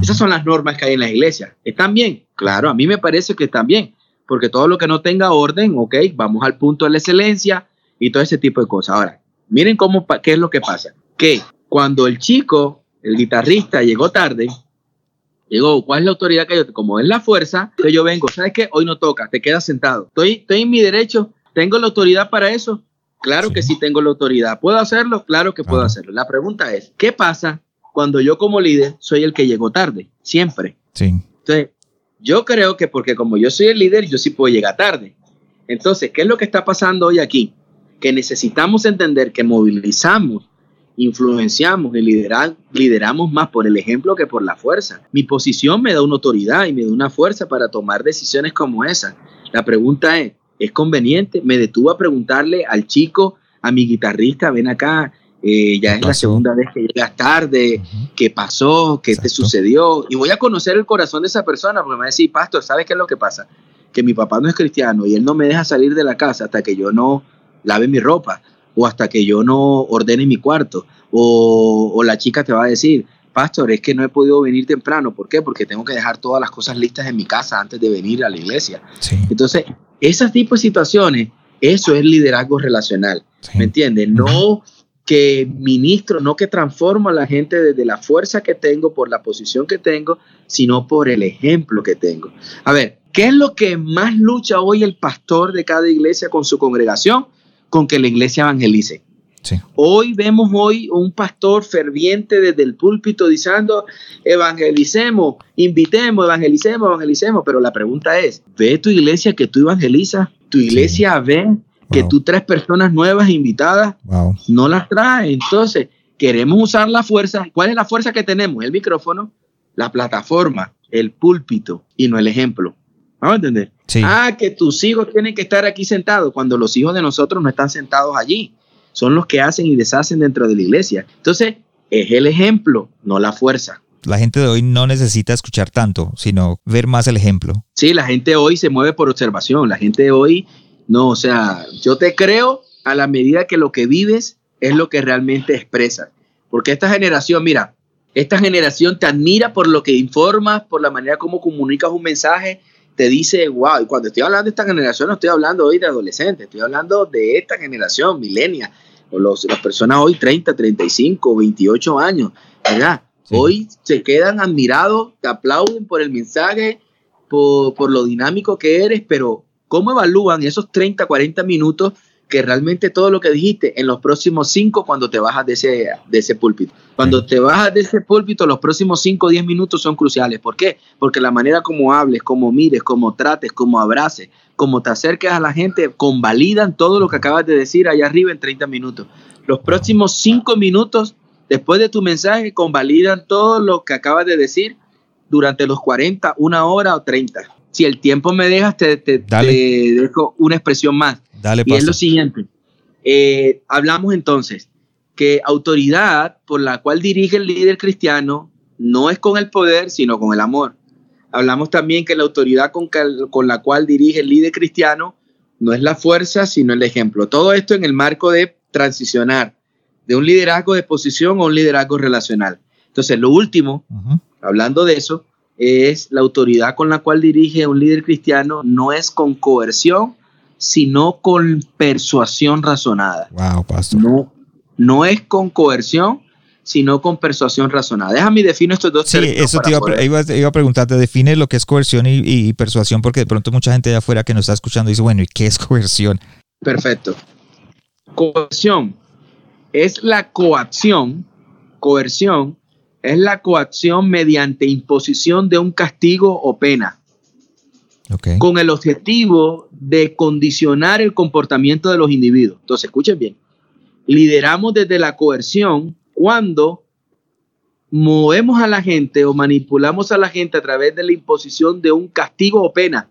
Esas son las normas que hay en la iglesia. ¿Están bien? Claro, a mí me parece que están bien, porque todo lo que no tenga orden, ok, vamos al punto de la excelencia y todo ese tipo de cosas. Ahora, miren cómo, qué es lo que pasa. Que cuando el chico, el guitarrista, llegó tarde, llegó, ¿cuál es la autoridad que yo? Como es la fuerza, que yo vengo, ¿sabes qué? Hoy no toca, te quedas sentado. Estoy, estoy en mi derecho, tengo la autoridad para eso, Claro que sí tengo la autoridad. ¿Puedo hacerlo? Claro que puedo hacerlo. La pregunta es, ¿qué pasa cuando yo como líder soy el que llegó tarde? Siempre. Sí. Entonces, yo creo que porque como yo soy el líder, yo sí puedo llegar tarde. Entonces, ¿qué es lo que está pasando hoy aquí? Que necesitamos entender que movilizamos, influenciamos y lideramos más por el ejemplo que por la fuerza. Mi posición me da una autoridad y me da una fuerza para tomar decisiones como esa. La pregunta es, es conveniente. Me detuve a preguntarle al chico, a mi guitarrista, ven acá, eh, ya es la segunda vez que llegas tarde, qué pasó, qué te sucedió. Y voy a conocer el corazón de esa persona, porque me va a decir, pastor, ¿sabes qué es lo que pasa? Que mi papá no es cristiano y él no me deja salir de la casa hasta que yo no lave mi ropa o hasta que yo no ordene mi cuarto. O, o la chica te va a decir, pastor, es que no he podido venir temprano. ¿Por qué? Porque tengo que dejar todas las cosas listas en mi casa antes de venir a la iglesia. Entonces, esas tipos de situaciones, eso es liderazgo relacional. ¿Me entiendes? No que ministro, no que transformo a la gente desde la fuerza que tengo, por la posición que tengo, sino por el ejemplo que tengo. A ver, ¿qué es lo que más lucha hoy el pastor de cada iglesia con su congregación? Con que la iglesia evangelice. Hoy vemos hoy un pastor ferviente desde el púlpito diciendo, evangelicemos, invitemos, evangelicemos, evangelicemos. Pero la pregunta es, ¿ve tu iglesia que tú evangelizas? ¿Tu iglesia ve que tú tres personas nuevas invitadas no las trae? Entonces, queremos usar la fuerza. ¿Cuál es la fuerza que tenemos? El micrófono, la plataforma, el púlpito y no el ejemplo. ¿Vamos a entender? Ah, que tus hijos tienen que estar aquí sentados cuando los hijos de nosotros no están sentados allí son los que hacen y deshacen dentro de la iglesia. Entonces, es el ejemplo, no la fuerza. La gente de hoy no necesita escuchar tanto, sino ver más el ejemplo. Sí, la gente hoy se mueve por observación. La gente de hoy, no, o sea, yo te creo a la medida que lo que vives es lo que realmente expresas. Porque esta generación, mira, esta generación te admira por lo que informas, por la manera como comunicas un mensaje, te dice, wow, y cuando estoy hablando de esta generación, no estoy hablando hoy de adolescentes, estoy hablando de esta generación, milenia, o los, las personas hoy 30, 35, 28 años, ¿verdad? Hoy se quedan admirados, te aplauden por el mensaje, por, por lo dinámico que eres, pero ¿cómo evalúan esos 30, 40 minutos que realmente todo lo que dijiste en los próximos cinco cuando te bajas de ese, de ese púlpito. Cuando te bajas de ese púlpito, los próximos cinco o diez minutos son cruciales. ¿Por qué? Porque la manera como hables, como mires, como trates, como abraces, como te acerques a la gente, convalidan todo lo que acabas de decir allá arriba en 30 minutos. Los próximos cinco minutos después de tu mensaje convalidan todo lo que acabas de decir durante los 40, una hora o 30. Si el tiempo me dejas, te, te dejo una expresión más Dale, y es lo siguiente. eh, hablamos entonces que autoridad por la cual dirige el líder cristiano no es con el poder, sino con el amor. Hablamos también que la autoridad con, con la cual dirige el líder cristiano no es la fuerza, sino el ejemplo. Todo esto en el marco de transicionar de un liderazgo de posición a un liderazgo relacional. Entonces, lo último, hablando de eso, es la autoridad con la cual dirige un líder cristiano no es con coerción, sino con persuasión razonada. Wow, pastor. No, no es con coerción, sino con persuasión razonada. Déjame definir estos dos sí, eso te iba, a preguntarte, define lo que es coerción y, persuasión, porque de pronto mucha gente de afuera que nos está escuchando dice, bueno, ¿y qué es coerción? Perfecto. Coerción es la coacción, coerción es la coacción mediante imposición de un castigo o pena, con el objetivo de condicionar el comportamiento de los individuos. Entonces, escuchen bien, lideramos desde la coerción cuando movemos a la gente o manipulamos a la gente a través de la imposición de un castigo o pena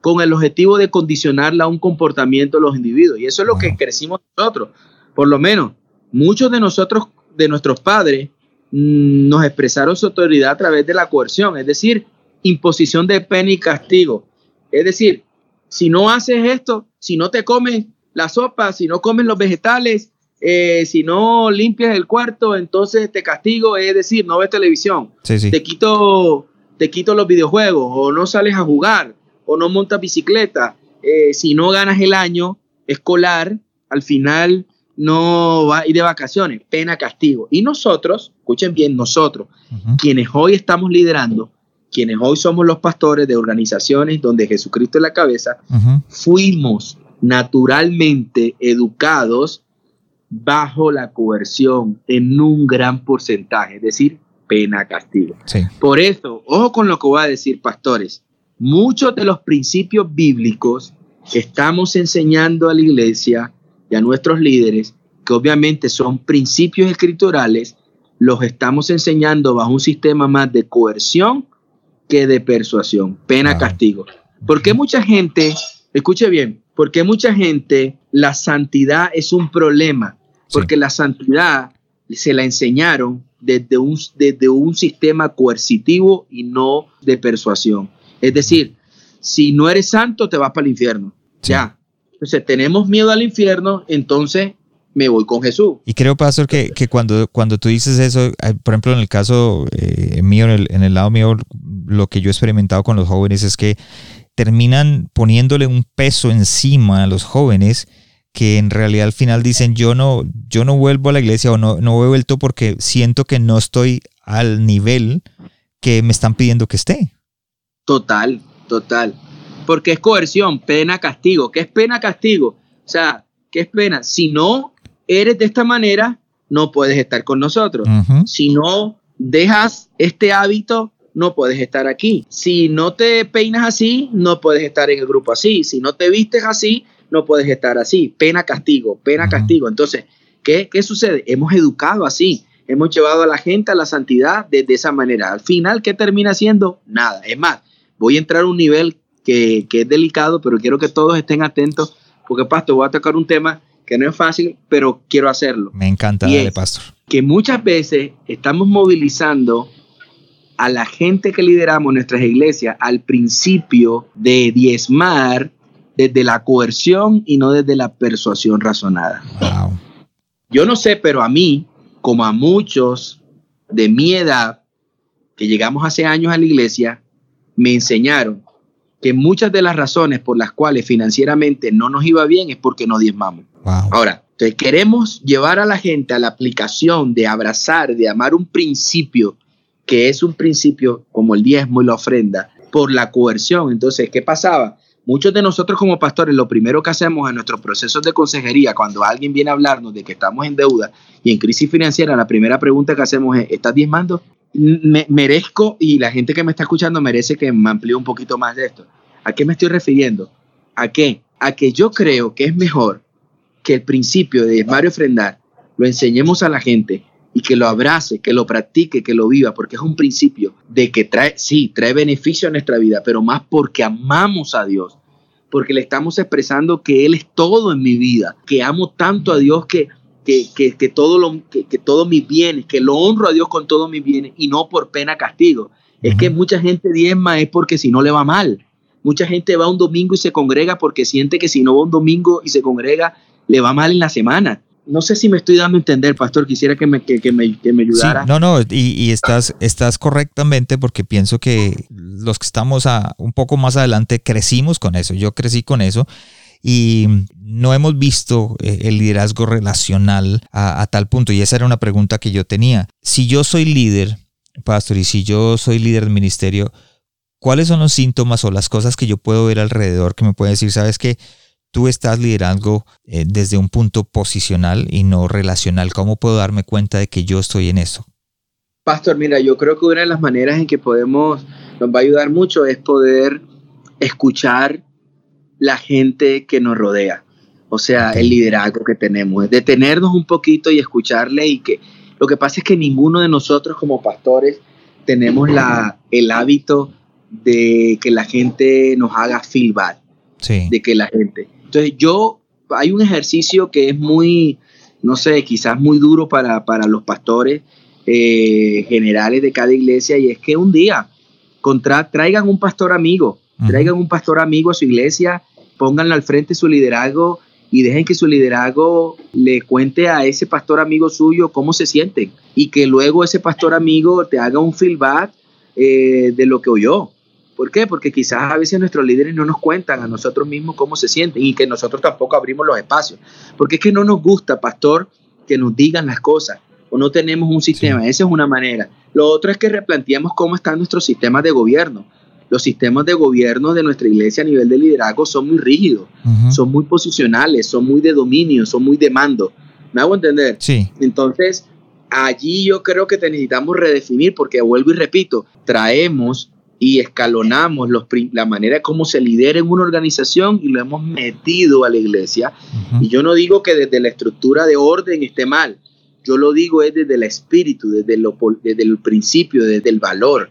con el objetivo de condicionarla a un comportamiento de los individuos. Y eso es lo que crecimos nosotros. Por lo menos, muchos de nosotros, de nuestros padres, nos expresaron su autoridad a través de la coerción, es decir, imposición de pena y castigo. Es decir, si no haces esto, si no te comes la sopa, si no comes los vegetales, eh, si no limpias el cuarto, entonces te castigo, es decir, no ves televisión, te quito te quito los videojuegos o no sales a jugar o no montas bicicleta, eh, si no ganas el año escolar, al final no va a ir de vacaciones, pena, castigo. Y nosotros, escuchen bien, nosotros, quienes hoy estamos liderando, quienes hoy somos los pastores de organizaciones donde Jesucristo es la cabeza, fuimos naturalmente educados bajo la coerción en un gran porcentaje, es decir, pena, castigo. Por eso, ojo con lo que voy a decir, pastores, muchos de los principios bíblicos que estamos enseñando a la iglesia y a nuestros líderes, que obviamente son principios escriturales, los estamos enseñando bajo un sistema más de coerción que de persuasión, pena, castigo. Porque mucha gente, escuche bien, porque mucha gente la santidad es un problema porque la santidad se la enseñaron desde un, desde un sistema coercitivo y no de persuasión. Es decir, si no eres santo, te vas para el infierno. Ya. Entonces, tenemos miedo al infierno, entonces me voy con Jesús. Y creo, Pastor, que, cuando, cuando tú dices eso, eh, por ejemplo, en el caso eh, mío, en el, en el lado mío, lo que yo he experimentado con los jóvenes es que terminan poniéndole un peso encima a los jóvenes que en realidad al final dicen yo no, yo no vuelvo a la iglesia o no, no he vuelto porque siento que no estoy al nivel que me están pidiendo que esté. Total, total. Porque es coerción, pena, castigo. ¿Qué es pena, castigo? O sea, ¿qué es pena? Si no eres de esta manera, no puedes estar con nosotros. Si no dejas este hábito, no puedes estar aquí. Si no te peinas así, no puedes estar en el grupo así. Si no te vistes así, no puedes estar así. Pena, castigo, pena, castigo. Entonces, ¿qué, ¿qué sucede? Hemos educado así. Hemos llevado a la gente a la santidad de, esa manera. Al final, ¿qué termina siendo? Nada. Es más, voy a entrar a un nivel que, es delicado, pero quiero que todos estén atentos, porque, Pastor, voy a tocar un tema que no es fácil, pero quiero hacerlo. Me encanta, dale, Pastor. Que muchas veces estamos movilizando a la gente que lideramos nuestras iglesias al principio de diezmar desde la coerción y no desde la persuasión razonada. Yo no sé, pero a mí, como a muchos de mi edad, que llegamos hace años a la iglesia, me enseñaron que muchas de las razones por las cuales financieramente no nos iba bien es porque no diezmamos. Ahora, entonces queremos llevar a la gente a la aplicación de abrazar, de amar un principio que es un principio como el diezmo y la ofrenda por la coerción. Entonces, ¿qué pasaba? Muchos de nosotros como pastores, lo primero que hacemos en nuestros procesos de consejería, cuando alguien viene a hablarnos de que estamos en deuda y en crisis financiera, la primera pregunta que hacemos es, ¿estás diezmando? Me, merezco, y la gente que me está escuchando merece que me amplíe un poquito más de esto. ¿A qué me estoy refiriendo? ¿A qué? A que yo creo que es mejor que el principio de diezmar y ofrendar lo enseñemos a la gente y que lo abrace, que lo practique, que lo viva, porque es un principio de que trae, sí, trae beneficio a nuestra vida, pero más porque amamos a Dios, porque le estamos expresando que Él es todo en mi vida, que amo tanto a Dios que, que, que, todo lo, que, que todos mis bienes, que lo honro a Dios con todos mis bienes y no por pena castigo. Es que mucha gente diezma es porque si no le va mal. Mucha gente va un domingo y se congrega porque siente que si no va un domingo y se congrega, le va mal en la semana. No sé si me estoy dando a entender, pastor. Quisiera que me, que, me, que me ayudara. no, no, y, estás, estás correctamente porque pienso que los que estamos a, un poco más adelante crecimos con eso. Yo crecí con eso y no hemos visto eh, el liderazgo relacional a, a, tal punto. Y esa era una pregunta que yo tenía. Si yo soy líder, pastor, y si yo soy líder del ministerio, ¿cuáles son los síntomas o las cosas que yo puedo ver alrededor que me pueden decir, sabes que tú estás liderando eh, desde un punto posicional y no relacional? ¿Cómo puedo darme cuenta de que yo estoy en eso? Pastor, mira, yo creo que una de las maneras en que podemos, nos va a ayudar mucho es poder escuchar la gente que nos rodea. O sea, el liderazgo que tenemos, es detenernos un poquito y escucharle y que lo que pasa es que ninguno de nosotros como pastores tenemos la, el hábito de que la gente nos haga feel bad. De que la gente. Entonces, yo, hay un ejercicio que es muy, no sé, quizás muy duro para, los pastores eh, generales de cada iglesia, y es que un día contra, traigan un pastor amigo, traigan un pastor amigo a su iglesia, pónganlo al frente su liderazgo y dejen que su liderazgo le cuente a ese pastor amigo suyo cómo se sienten y que luego ese pastor amigo te haga un feedback eh, de lo que oyó. ¿Por qué? Porque quizás a veces nuestros líderes no nos cuentan a nosotros mismos cómo se sienten y que nosotros tampoco abrimos los espacios. Porque es que no nos gusta, pastor, que nos digan las cosas o no tenemos un sistema. Esa es una manera. Lo otro es que replanteemos cómo están nuestros sistemas de gobierno. Los sistemas de gobierno de nuestra iglesia a nivel de liderazgo son muy rígidos, son muy posicionales, son muy de dominio, son muy de mando. ¿Me hago entender? Sí. Entonces, allí yo creo que necesitamos redefinir, porque vuelvo y repito, traemos y escalonamos los, la manera como se lidera en una organización y lo hemos metido a la iglesia. Y yo no digo que desde la estructura de orden esté mal, yo lo digo es desde el espíritu, desde, lo, desde el principio, desde el valor.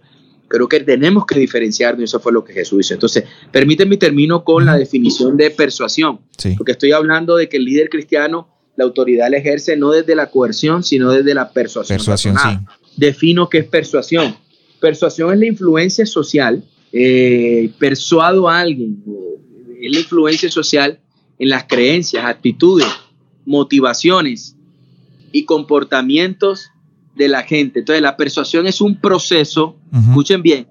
Creo que tenemos que diferenciarnos y eso fue lo que Jesús hizo. Entonces, permíteme termino con la definición de persuasión, porque estoy hablando de que el líder cristiano, la autoridad la ejerce no desde la coerción, sino desde la persuasión. persuasión sí. Defino qué es persuasión Persuasión es la influencia social. Eh, persuado a alguien, es la influencia social en las creencias, actitudes, motivaciones y comportamientos de la gente. Entonces, la persuasión es un proceso, escuchen bien,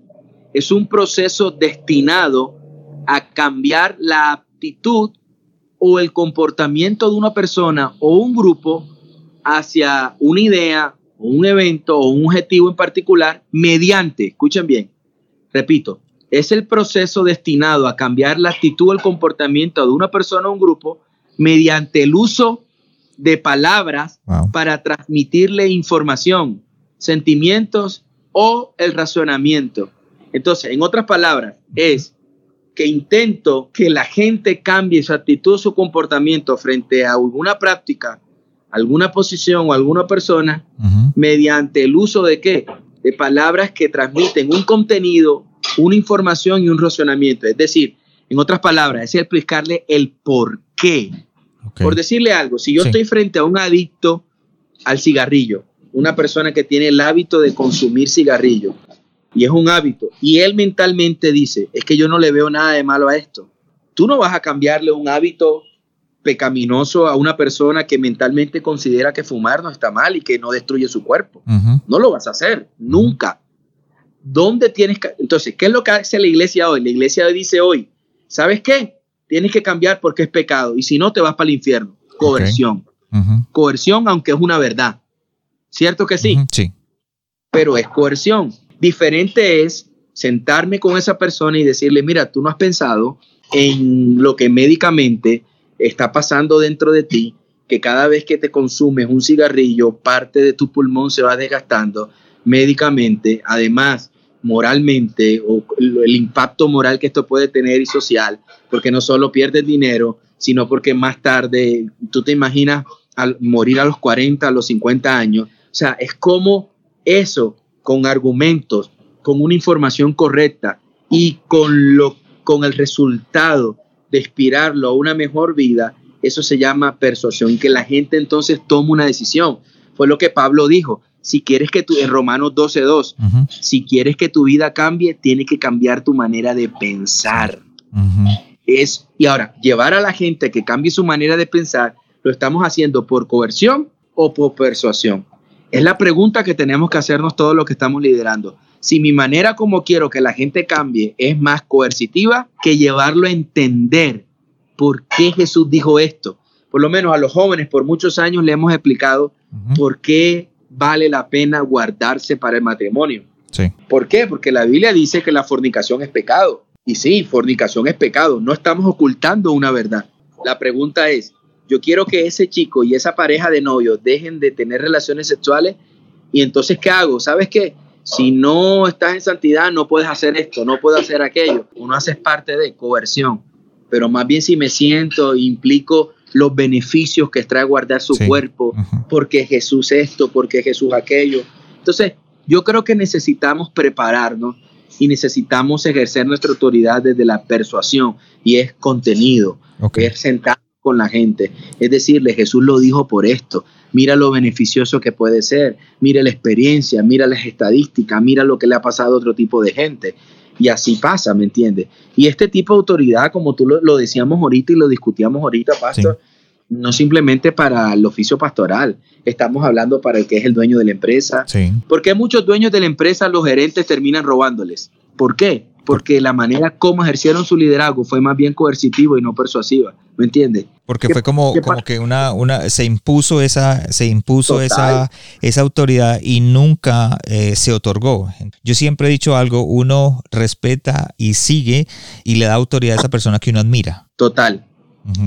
es un proceso destinado a cambiar la actitud o el comportamiento de una persona o un grupo hacia una idea, un evento o un objetivo en particular mediante, escuchen bien, repito, es el proceso destinado a cambiar la actitud o el comportamiento de una persona o un grupo mediante el uso de palabras para transmitirle información, sentimientos o el razonamiento. Entonces, en otras palabras, es que intento que la gente cambie su actitud o su comportamiento frente a alguna práctica alguna posición o alguna persona mediante el uso de qué? De palabras que transmiten un contenido, una información y un razonamiento. Es decir, en otras palabras, es explicarle el por qué. Por decirle algo, si yo estoy frente a un adicto al cigarrillo, una persona que tiene el hábito de consumir cigarrillo, y es un hábito, y él mentalmente dice, es que yo no le veo nada de malo a esto. Tú no vas a cambiarle un hábito pecaminoso a una persona que mentalmente considera que fumar no está mal y que no destruye su cuerpo. No lo vas a hacer, nunca. ¿Dónde tienes que.? Entonces, ¿qué es lo que hace la iglesia hoy? La iglesia dice hoy, ¿sabes qué? Tienes que cambiar porque es pecado y si no, te vas para el infierno. Coerción. Coerción, aunque es una verdad. ¿Cierto que sí? Sí. Pero es coerción. Diferente es sentarme con esa persona y decirle, mira, tú no has pensado en lo que médicamente está pasando dentro de ti, que cada vez que te consumes un cigarrillo, parte de tu pulmón se va desgastando médicamente, además moralmente, o el impacto moral que esto puede tener y social, porque no solo pierdes dinero, sino porque más tarde, tú te imaginas al morir a los 40, a los 50 años, o sea, es como eso, con argumentos, con una información correcta y con, lo, con el resultado de inspirarlo a una mejor vida, eso se llama persuasión, que la gente entonces tome una decisión. Fue lo que Pablo dijo. Si quieres que tu, en Romanos 12.2, si quieres que tu vida cambie, tiene que cambiar tu manera de pensar. Es, y ahora, llevar a la gente que cambie su manera de pensar, lo estamos haciendo por coerción o por persuasión. Es la pregunta que tenemos que hacernos todos los que estamos liderando. Si mi manera como quiero que la gente cambie es más coercitiva que llevarlo a entender por qué Jesús dijo esto. Por lo menos a los jóvenes por muchos años le hemos explicado por qué vale la pena guardarse para el matrimonio. Sí. ¿Por qué? Porque la Biblia dice que la fornicación es pecado. Y sí, fornicación es pecado. No estamos ocultando una verdad. La pregunta es, yo quiero que ese chico y esa pareja de novios dejen de tener relaciones sexuales y entonces ¿qué hago? ¿Sabes qué? Si no estás en santidad no puedes hacer esto, no puedes hacer aquello. Uno hace parte de coerción, pero más bien si me siento, implico los beneficios que trae guardar su cuerpo, porque Jesús esto, porque Jesús aquello. Entonces, yo creo que necesitamos prepararnos y necesitamos ejercer nuestra autoridad desde la persuasión y es contenido, es sentar con la gente, es decirle, Jesús lo dijo por esto, mira lo beneficioso que puede ser, mira la experiencia, mira las estadísticas, mira lo que le ha pasado a otro tipo de gente. Y así pasa, ¿me entiendes? Y este tipo de autoridad, como tú lo, decíamos ahorita y lo discutíamos ahorita, Pastor, no simplemente para el oficio pastoral, estamos hablando para el que es el dueño de la empresa. Sí. Porque muchos dueños de la empresa, los gerentes terminan robándoles. ¿Por qué? Porque la manera como ejercieron su liderazgo fue más bien coercitivo y no persuasiva. ¿Me entiendes? Porque fue como, como que una, una, se impuso esa, se impuso esa, esa autoridad y nunca eh, se otorgó. Yo siempre he dicho algo, uno respeta y sigue y le da autoridad a esa persona que uno admira. Total.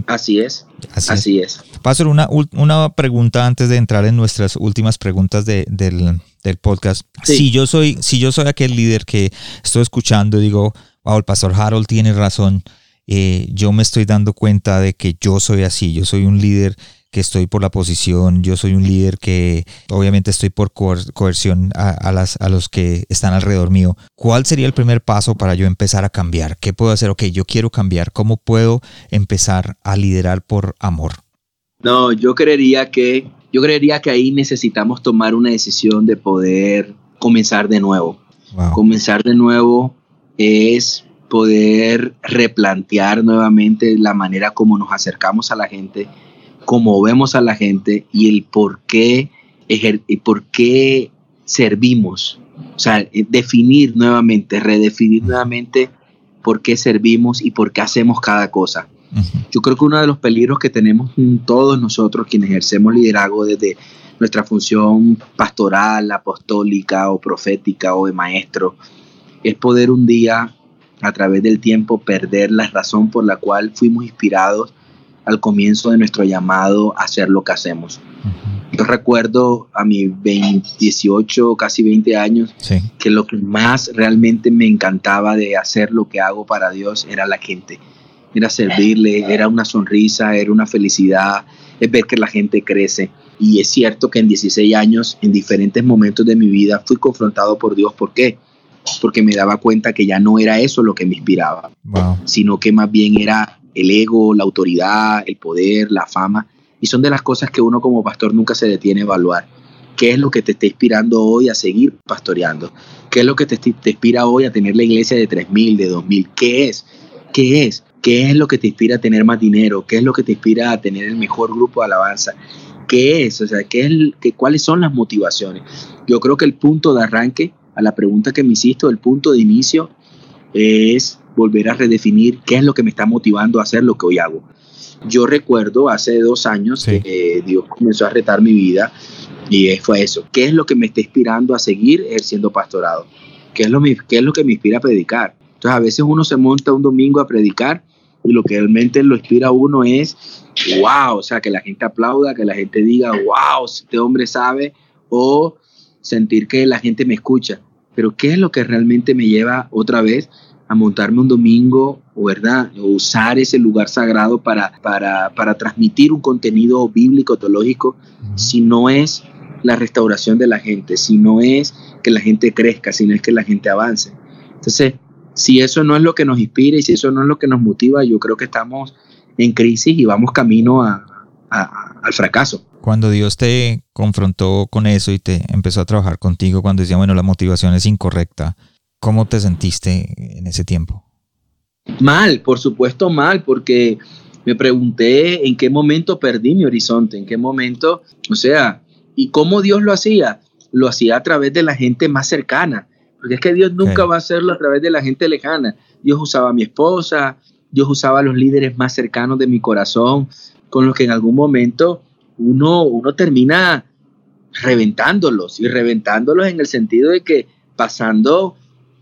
Así es. Así, es. Pastor, una, una pregunta antes de entrar en nuestras últimas preguntas del, del, podcast. Si yo soy, si yo soy aquel líder que estoy escuchando y digo, wow, el pastor Harold tiene razón, eh, yo me estoy dando cuenta de que yo soy así, yo soy un líder que estoy por la posición, yo soy un líder que obviamente estoy por coerción a, las, a los que están alrededor mío. ¿Cuál sería el primer paso para yo empezar a cambiar? ¿Qué puedo hacer? Ok, yo quiero cambiar. ¿Cómo puedo empezar a liderar por amor? No, yo creería que, yo creería que ahí necesitamos tomar una decisión de poder comenzar de nuevo. Comenzar de nuevo es poder replantear nuevamente la manera como nos acercamos a la gente, cómo vemos a la gente y el por qué, y por qué servimos. O sea, eh, definir nuevamente, redefinir nuevamente por qué servimos y por qué hacemos cada cosa. Yo creo que uno de los peligros que tenemos todos nosotros quienes ejercemos liderazgo desde nuestra función pastoral, apostólica o profética o de maestro, es poder un día a través del tiempo perder la razón por la cual fuimos inspirados al comienzo de nuestro llamado a hacer lo que hacemos. Yo recuerdo a mis 18, casi 20 años, que lo que más realmente me encantaba de hacer lo que hago para Dios era la gente, era servirle, era una sonrisa, era una felicidad, es ver que la gente crece. Y es cierto que en 16 años, en diferentes momentos de mi vida, fui confrontado por Dios. ¿Por qué? Porque me daba cuenta que ya no era eso lo que me inspiraba, sino que más bien era el ego, la autoridad, el poder, la fama. Y son de las cosas que uno como pastor nunca se detiene a evaluar. ¿Qué es lo que te está inspirando hoy a seguir pastoreando? ¿Qué es lo que te, te inspira hoy a tener la iglesia de 3.000, de 2.000? ¿Qué es? ¿Qué es? ¿Qué es lo que te inspira a tener más dinero? ¿Qué es lo que te inspira a tener el mejor grupo de alabanza? ¿Qué es? O sea, ¿qué es qué, ¿cuáles son las motivaciones? Yo creo que el punto de arranque a la pregunta que me hiciste, el punto de inicio es volver a redefinir qué es lo que me está motivando a hacer lo que hoy hago. Yo recuerdo hace dos años que eh, Dios comenzó a retar mi vida y fue eso. ¿Qué es lo que me está inspirando a seguir siendo pastorado? ¿Qué es, lo, ¿Qué es lo que me inspira a predicar? Entonces a veces uno se monta un domingo a predicar y lo que realmente lo inspira a uno es, wow, o sea, que la gente aplauda, que la gente diga, wow, este hombre sabe, o sentir que la gente me escucha. Pero ¿qué es lo que realmente me lleva otra vez a montarme un domingo, ¿verdad? O usar ese lugar sagrado para, para, para transmitir un contenido bíblico, teológico, si no es la restauración de la gente, si no es que la gente crezca, si no es que la gente avance. Entonces, si eso no es lo que nos inspira y si eso no es lo que nos motiva, yo creo que estamos en crisis y vamos camino al fracaso. Cuando Dios te confrontó con eso y te empezó a trabajar contigo, cuando decía, bueno, la motivación es incorrecta, ¿cómo te sentiste en ese tiempo? Mal, por supuesto mal, porque me pregunté en qué momento perdí mi horizonte, en qué momento, o sea, ¿y cómo Dios lo hacía? Lo hacía a través de la gente más cercana, porque es que Dios nunca va a hacerlo a través de la gente lejana. Dios usaba a mi esposa, Dios usaba a los líderes más cercanos de mi corazón, con los que en algún momento uno, uno termina reventándolos y reventándolos en el sentido de que pasando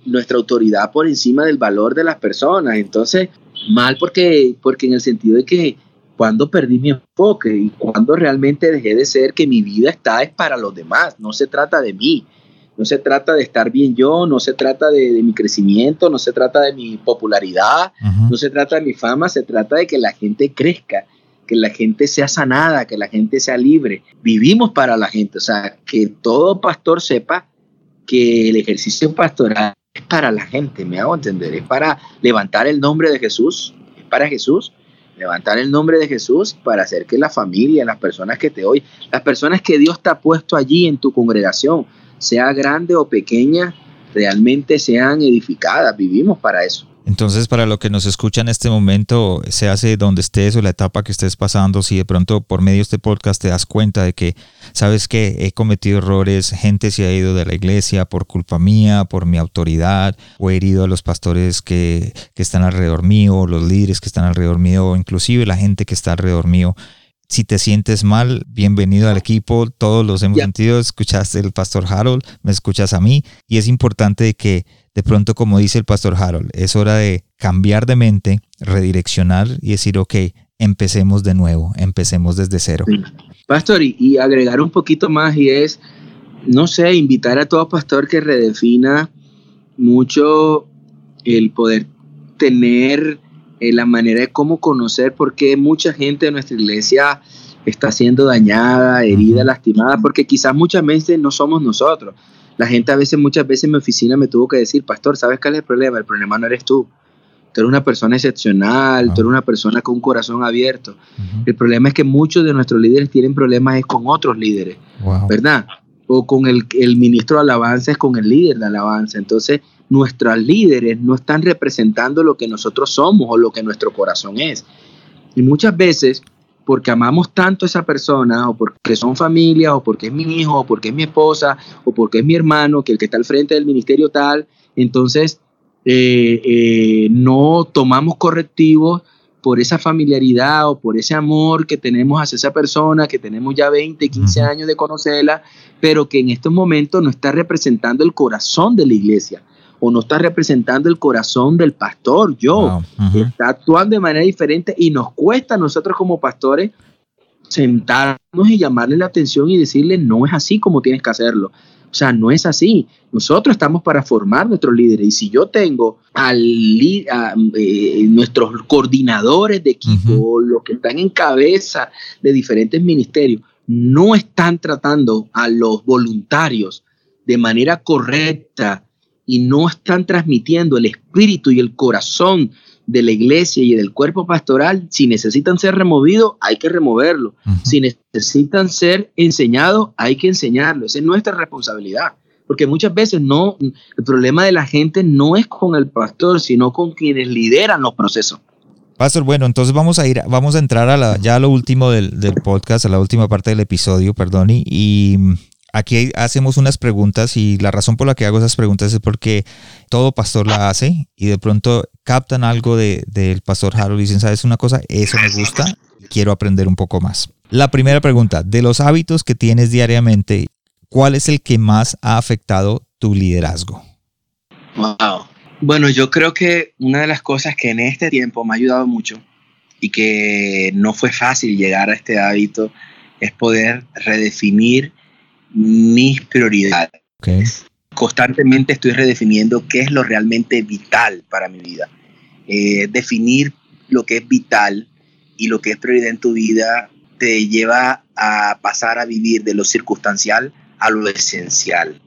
nuestra autoridad por encima del valor de las personas. Entonces, mal porque, porque en el sentido de que cuando perdí mi enfoque y cuando realmente dejé de ser que mi vida está es para los demás, no se trata de mí, no se trata de estar bien yo, no se trata de, mi crecimiento, no se trata de mi popularidad, no se trata de mi fama, se trata de que la gente crezca, que la gente sea sanada, que la gente sea libre. Vivimos para la gente, o sea, que todo pastor sepa que el ejercicio pastoral es para la gente, me hago entender, es para levantar el nombre de Jesús, es para Jesús, levantar el nombre de Jesús para hacer que la familia, las personas que te oyen, las personas que Dios te ha puesto allí en tu congregación, sea grande o pequeña, realmente sean edificadas. Vivimos para eso. Entonces, para lo que nos escucha en este momento, se hace donde estés o la etapa que estés pasando, si de pronto por medio de este podcast te das cuenta de que, sabes que he cometido errores, gente se ha ido de la iglesia por culpa mía, por mi autoridad, o he herido a los pastores que, que están alrededor mío, los líderes que están alrededor mío, o inclusive la gente que está alrededor mío si te sientes mal, bienvenido al equipo. Todos los hemos sentido. Escuchaste el pastor Harold, me escuchas a mí. Y es importante que de pronto, como dice el pastor Harold, es hora de cambiar de mente, redireccionar y decir, ok, empecemos de nuevo, empecemos desde cero. Pastor, y, agregar un poquito más y es, no sé, invitar a todo pastor que redefina mucho el poder tener eh, la manera de cómo conocer por qué mucha gente de nuestra iglesia está siendo dañada, herida, lastimada, porque quizás muchas veces no somos nosotros la gente a veces, muchas veces en mi oficina me tuvo que decir, pastor, ¿sabes cuál es el problema? El problema no eres tú. Tú eres una persona excepcional, tú eres una persona con un corazón abierto. El problema es que muchos de nuestros líderes tienen problemas con otros líderes, ¿verdad? O con el, el ministro de alabanza es con el líder de alabanza. Entonces, nuestros líderes no están representando lo que nosotros somos o lo que nuestro corazón es. Y muchas veces porque amamos tanto a esa persona, o porque son familia, o porque es mi hijo, o porque es mi esposa, o porque es mi hermano, que el que está al frente del ministerio tal, entonces eh, eh, no tomamos correctivos por esa familiaridad o por ese amor que tenemos hacia esa persona, que tenemos ya 20, 15 años de conocerla, pero que en estos momentos no está representando el corazón de la iglesia o no está representando el corazón del pastor, yo. Está actuando de manera diferente y nos cuesta a nosotros como pastores sentarnos y llamarle la atención y decirle, no es así como tienes que hacerlo. O sea, no es así. Nosotros estamos para formar nuestros líderes. Y si yo tengo al a, eh, nuestros coordinadores de equipo, los que están en cabeza de diferentes ministerios, no están tratando a los voluntarios de manera correcta, y no están transmitiendo el espíritu y el corazón de la iglesia y del cuerpo pastoral, si necesitan ser removidos, hay que removerlo. Si necesitan ser enseñados, hay que enseñarlo. Esa es nuestra responsabilidad. Porque muchas veces no, el problema de la gente no es con el pastor, sino con quienes lideran los procesos. Pastor, bueno, entonces vamos a ir, vamos a entrar a la, ya a lo último del, del podcast, a la última parte del episodio, perdón, y aquí hacemos unas preguntas y la razón por la que hago esas preguntas es porque todo pastor la hace y de pronto captan algo del pastor Harold y dicen, ¿sabes una cosa? Eso me gusta, quiero aprender un poco más. La primera pregunta, de los hábitos que tienes diariamente, ¿cuál es el que más ha afectado tu liderazgo? Wow. Bueno, yo creo que una de las cosas que en este tiempo me ha ayudado mucho y que no fue fácil llegar a este hábito es poder redefinir mis prioridades. Constantemente estoy redefiniendo qué es lo realmente vital para mi vida. Eh, definir lo que es vital y lo que es prioridad en tu vida te lleva a pasar a vivir de lo circunstancial a lo esencial.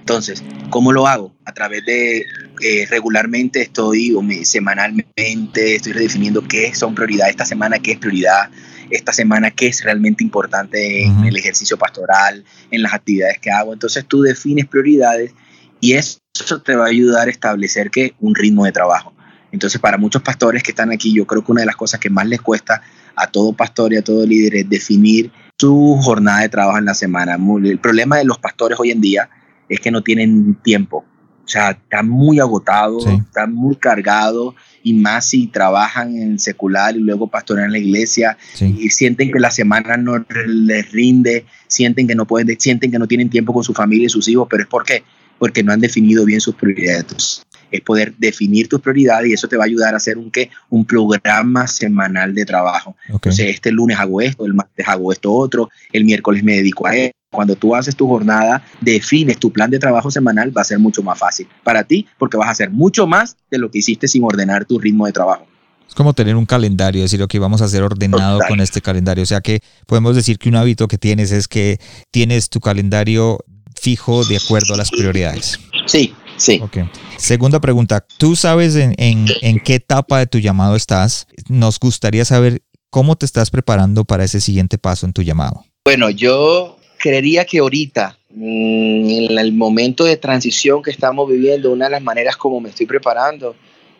Entonces, ¿cómo lo hago? A través de eh, regularmente estoy, o semanalmente, estoy redefiniendo qué son prioridades esta semana, qué es prioridad esta semana, qué es realmente importante en el ejercicio pastoral, en las actividades que hago. Entonces tú defines prioridades y eso te va a ayudar a establecer que un ritmo de trabajo. Entonces, para muchos pastores que están aquí, yo creo que una de las cosas que más les cuesta a todo pastor y a todo líder es definir su jornada de trabajo en la semana. El problema de los pastores hoy en día es que no tienen tiempo. O sea, están muy agotados, están muy cargados y más si trabajan en secular y luego pastorean la iglesia y sienten que la semana no les rinde, sienten que no pueden, sienten que no tienen tiempo con su familia y sus hijos, pero es por qué? Porque no han definido bien sus prioridades. Es poder definir tus prioridades y eso te va a ayudar a hacer un qué, un programa semanal de trabajo. Entonces, este lunes hago esto, el martes hago esto otro, el miércoles me dedico a esto cuando tú haces tu jornada, defines tu plan de trabajo semanal, va a ser mucho más fácil para ti porque vas a hacer mucho más de lo que hiciste sin ordenar tu ritmo de trabajo. Es como tener un calendario, decir, ok, vamos a ser ordenado con este calendario. O sea que podemos decir que un hábito que tienes es que tienes tu calendario fijo de acuerdo a las prioridades. Sí, sí. Okay. Segunda pregunta, ¿tú sabes en, en qué etapa de tu llamado estás? Nos gustaría saber cómo te estás preparando para ese siguiente paso en tu llamado. Bueno, yo creería que ahorita, mm, en el momento de transición que estamos viviendo, una de las maneras como me estoy preparando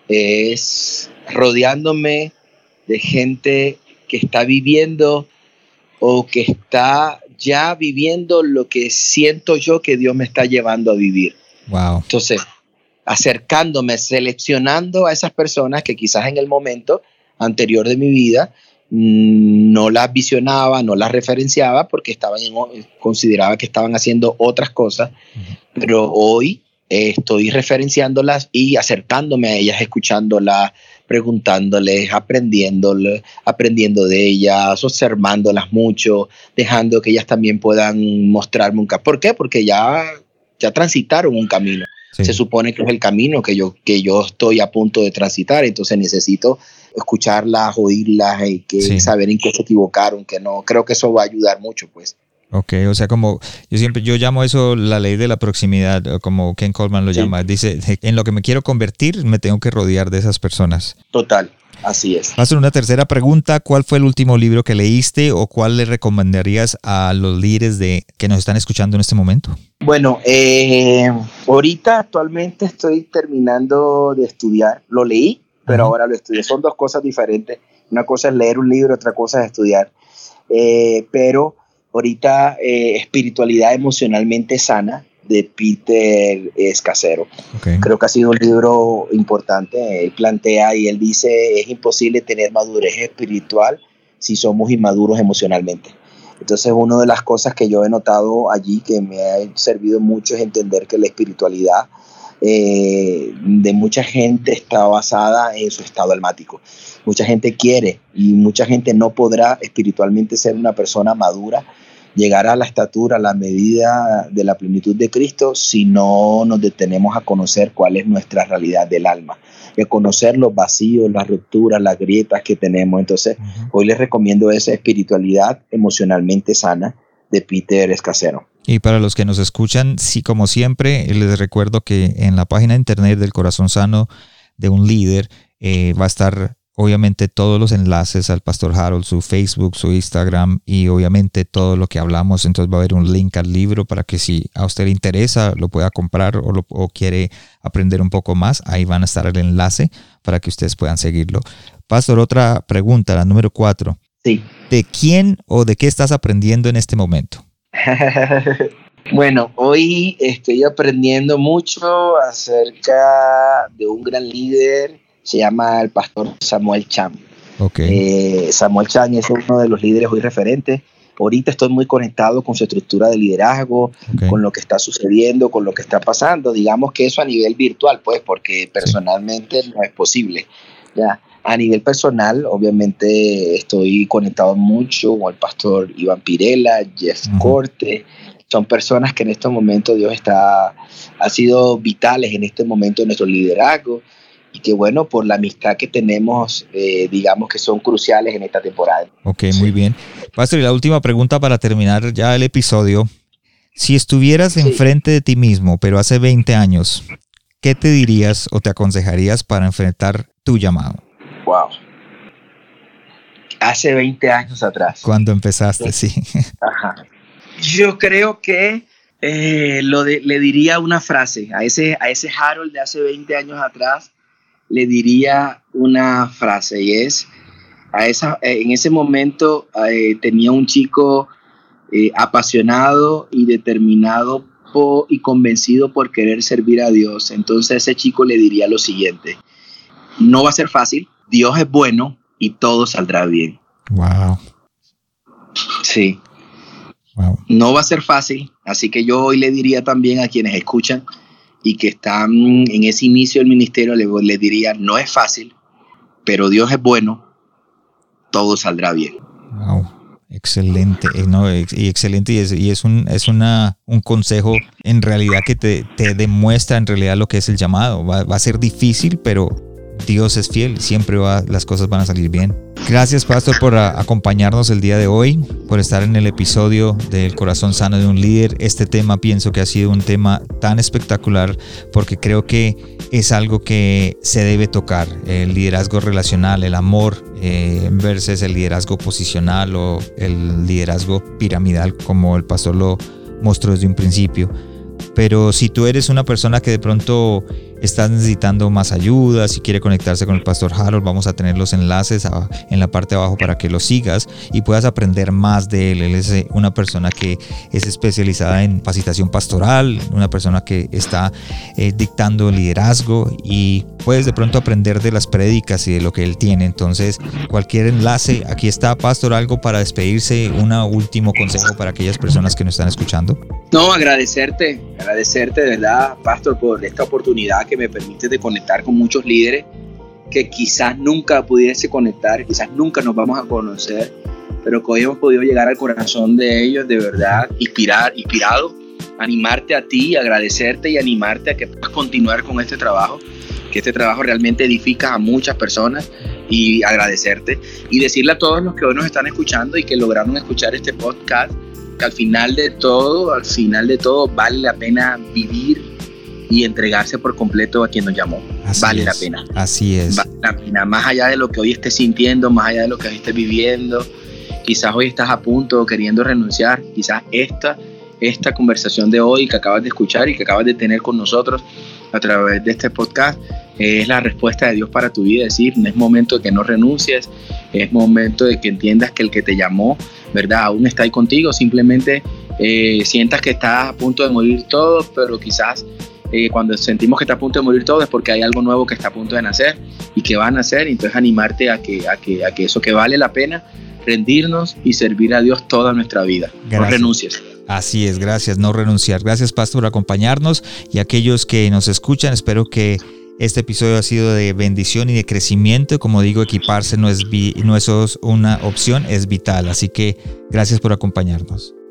es rodeándome de gente que está viviendo o que está ya viviendo lo que siento yo que Dios me está llevando a vivir. Wow. Entonces, acercándome, seleccionando a esas personas que quizás en el momento anterior de mi vida no las visionaba, no las referenciaba porque estaban consideraba que estaban haciendo otras cosas, pero hoy estoy referenciándolas y acercándome a ellas, escuchándolas, preguntándoles, aprendiéndoles, aprendiendo de ellas, observándolas mucho, dejando que ellas también puedan mostrarme un camino. ¿Por qué? Porque ya, ya transitaron un camino. Se supone que es el camino que yo, que yo estoy a punto de transitar, entonces necesito escucharlas, oírlas y que saber en qué se equivocaron, que no, creo que eso va a ayudar mucho, pues. Ok, o sea, como yo siempre, yo llamo eso la ley de la proximidad, como Ken Coleman lo llama. Dice, en lo que me quiero convertir, me tengo que rodear de esas personas. Total, así es. Paso a una tercera pregunta. ¿Cuál fue el último libro que leíste o cuál le recomendarías a los líderes de, que nos están escuchando en este momento? Bueno, eh, ahorita actualmente estoy terminando de estudiar. Lo leí, pero ahora lo estudio. Son dos cosas diferentes. Una cosa es leer un libro, otra cosa es estudiar. Eh, pero ahorita eh, espiritualidad emocionalmente sana de Peter Escasero. Creo que ha sido un libro importante. Él plantea y él dice, es imposible tener madurez espiritual si somos inmaduros emocionalmente. Entonces, una de las cosas que yo he notado allí que me ha servido mucho es entender que la espiritualidad eh, de mucha gente está basada en su estado almático. Mucha gente quiere y mucha gente no podrá espiritualmente ser una persona madura, llegar a la estatura, a la medida de la plenitud de Cristo, si no nos detenemos a conocer cuál es nuestra realidad del alma, de conocer los vacíos, las rupturas, las grietas que tenemos. Entonces, hoy les recomiendo esa espiritualidad emocionalmente sana Peter Escasero. Y para los que nos escuchan, sí, como siempre, les recuerdo que en la página de internet del corazón sano de un líder eh, va a estar obviamente todos los enlaces al Pastor Harold, su Facebook, su Instagram y obviamente todo lo que hablamos. Entonces va a haber un link al libro para que si a usted le interesa lo pueda comprar o quiere aprender un poco más, ahí van a estar el enlace para que ustedes puedan seguirlo. Pastor, otra pregunta, la número cuatro. Sí. ¿De quién o de qué estás aprendiendo en este momento? bueno, hoy estoy aprendiendo mucho acerca de un gran líder, se llama el pastor Samuel Chan. Okay. Eh, Samuel Chan es uno de los líderes hoy referentes. Ahorita estoy muy conectado con su estructura de liderazgo, con lo que está sucediendo, con lo que está pasando. Digamos que eso a nivel virtual, pues, porque personalmente no es posible. ¿ya? A nivel personal, obviamente estoy conectado mucho con el pastor Iván Pirela, Jeff Corte. Son personas que en este momento Dios está, ha sido vitales en este momento de nuestro liderazgo y que bueno, por la amistad que tenemos, eh, digamos que son cruciales en esta temporada. Ok, muy bien. Pastor, y la última pregunta para terminar ya el episodio. Si estuvieras enfrente de ti mismo, pero hace 20 años, ¿qué te dirías o te aconsejarías para enfrentar tu llamado? Wow. Hace 20 años atrás. Cuando empezaste, sí. Ajá. Yo creo que eh, lo le diría una frase a ese, a ese Harold de hace 20 años atrás, le diría una frase y es, a esa, eh, en ese momento eh, tenía un chico apasionado y determinado y convencido por querer servir a Dios. Entonces ese chico le diría lo siguiente, no va a ser fácil, Dios es bueno y todo saldrá bien. Wow. Sí. No va a ser fácil, así que yo hoy le diría también a quienes escuchan y que están en ese inicio del ministerio, les, le diría, no es fácil, pero Dios es bueno, todo saldrá bien. Wow. Excelente, eh, no, y excelente, y es, y es, un, es una, un consejo en realidad que te, te, demuestra en realidad lo que es el llamado. Va, va a ser difícil, pero Dios es fiel, siempre va, las cosas van a salir bien. Gracias, Pastor, por acompañarnos el día de hoy, por estar en el episodio del corazón sano de un líder. Este tema pienso que ha sido un tema tan espectacular porque creo que es algo que se debe tocar. El liderazgo relacional, el amor eh, versus el liderazgo posicional o el liderazgo piramidal, como el pastor lo mostró desde un principio. Pero si tú eres una persona que de pronto estás necesitando más ayuda, si quiere conectarse con el pastor Harold, vamos a tener los enlaces en la parte de abajo para que lo sigas y puedas aprender más de él. Él es eh, una persona que es especializada en capacitación pastoral, una persona que está eh, dictando liderazgo y puedes de pronto aprender de las prédicas y de lo que él tiene. Entonces, cualquier enlace, aquí está, Pastor, algo para despedirse, un último consejo para aquellas personas que nos están escuchando. No, agradecerte, agradecerte de verdad, Pastor, por esta oportunidad que me permite de conectar con muchos líderes que quizás nunca pudiese conectar, quizás nunca nos vamos a conocer, pero que hoy hemos podido llegar al corazón de ellos, de verdad, inspirar, inspirado, animarte a ti, agradecerte y animarte a que puedas continuar con este trabajo, que este trabajo realmente edifica a muchas personas y agradecerte y decirle a todos los que hoy nos están escuchando y que lograron escuchar este podcast, que al final de todo, al final de todo vale la pena vivir y entregarse por completo a quien nos llamó. vale la pena. Así es. Vale la pena, más allá de lo que hoy estés sintiendo, más allá de lo que hoy estés viviendo, quizás hoy estás a punto queriendo renunciar, quizás esta, esta conversación de hoy que acabas de escuchar y que acabas de tener con nosotros a través de este podcast es la respuesta de Dios para tu vida, es decir, es momento de que no renuncies, es momento de que entiendas que el que te llamó, ¿verdad? Aún está ahí contigo, simplemente eh, sientas que estás a punto de morir todo, pero quizás eh, cuando sentimos que está a punto de morir todo es porque hay algo nuevo que está a punto de nacer y que va a nacer, y entonces animarte a que, a que, a que eso que vale la pena, rendirnos y servir a Dios toda nuestra vida. No renuncies. Así es, gracias, no renunciar. Gracias, Pastor, por acompañarnos y aquellos que nos escuchan, espero que este episodio ha sido de bendición y de crecimiento. Como digo, equiparse no es, no es una opción, es vital. Así que gracias por acompañarnos.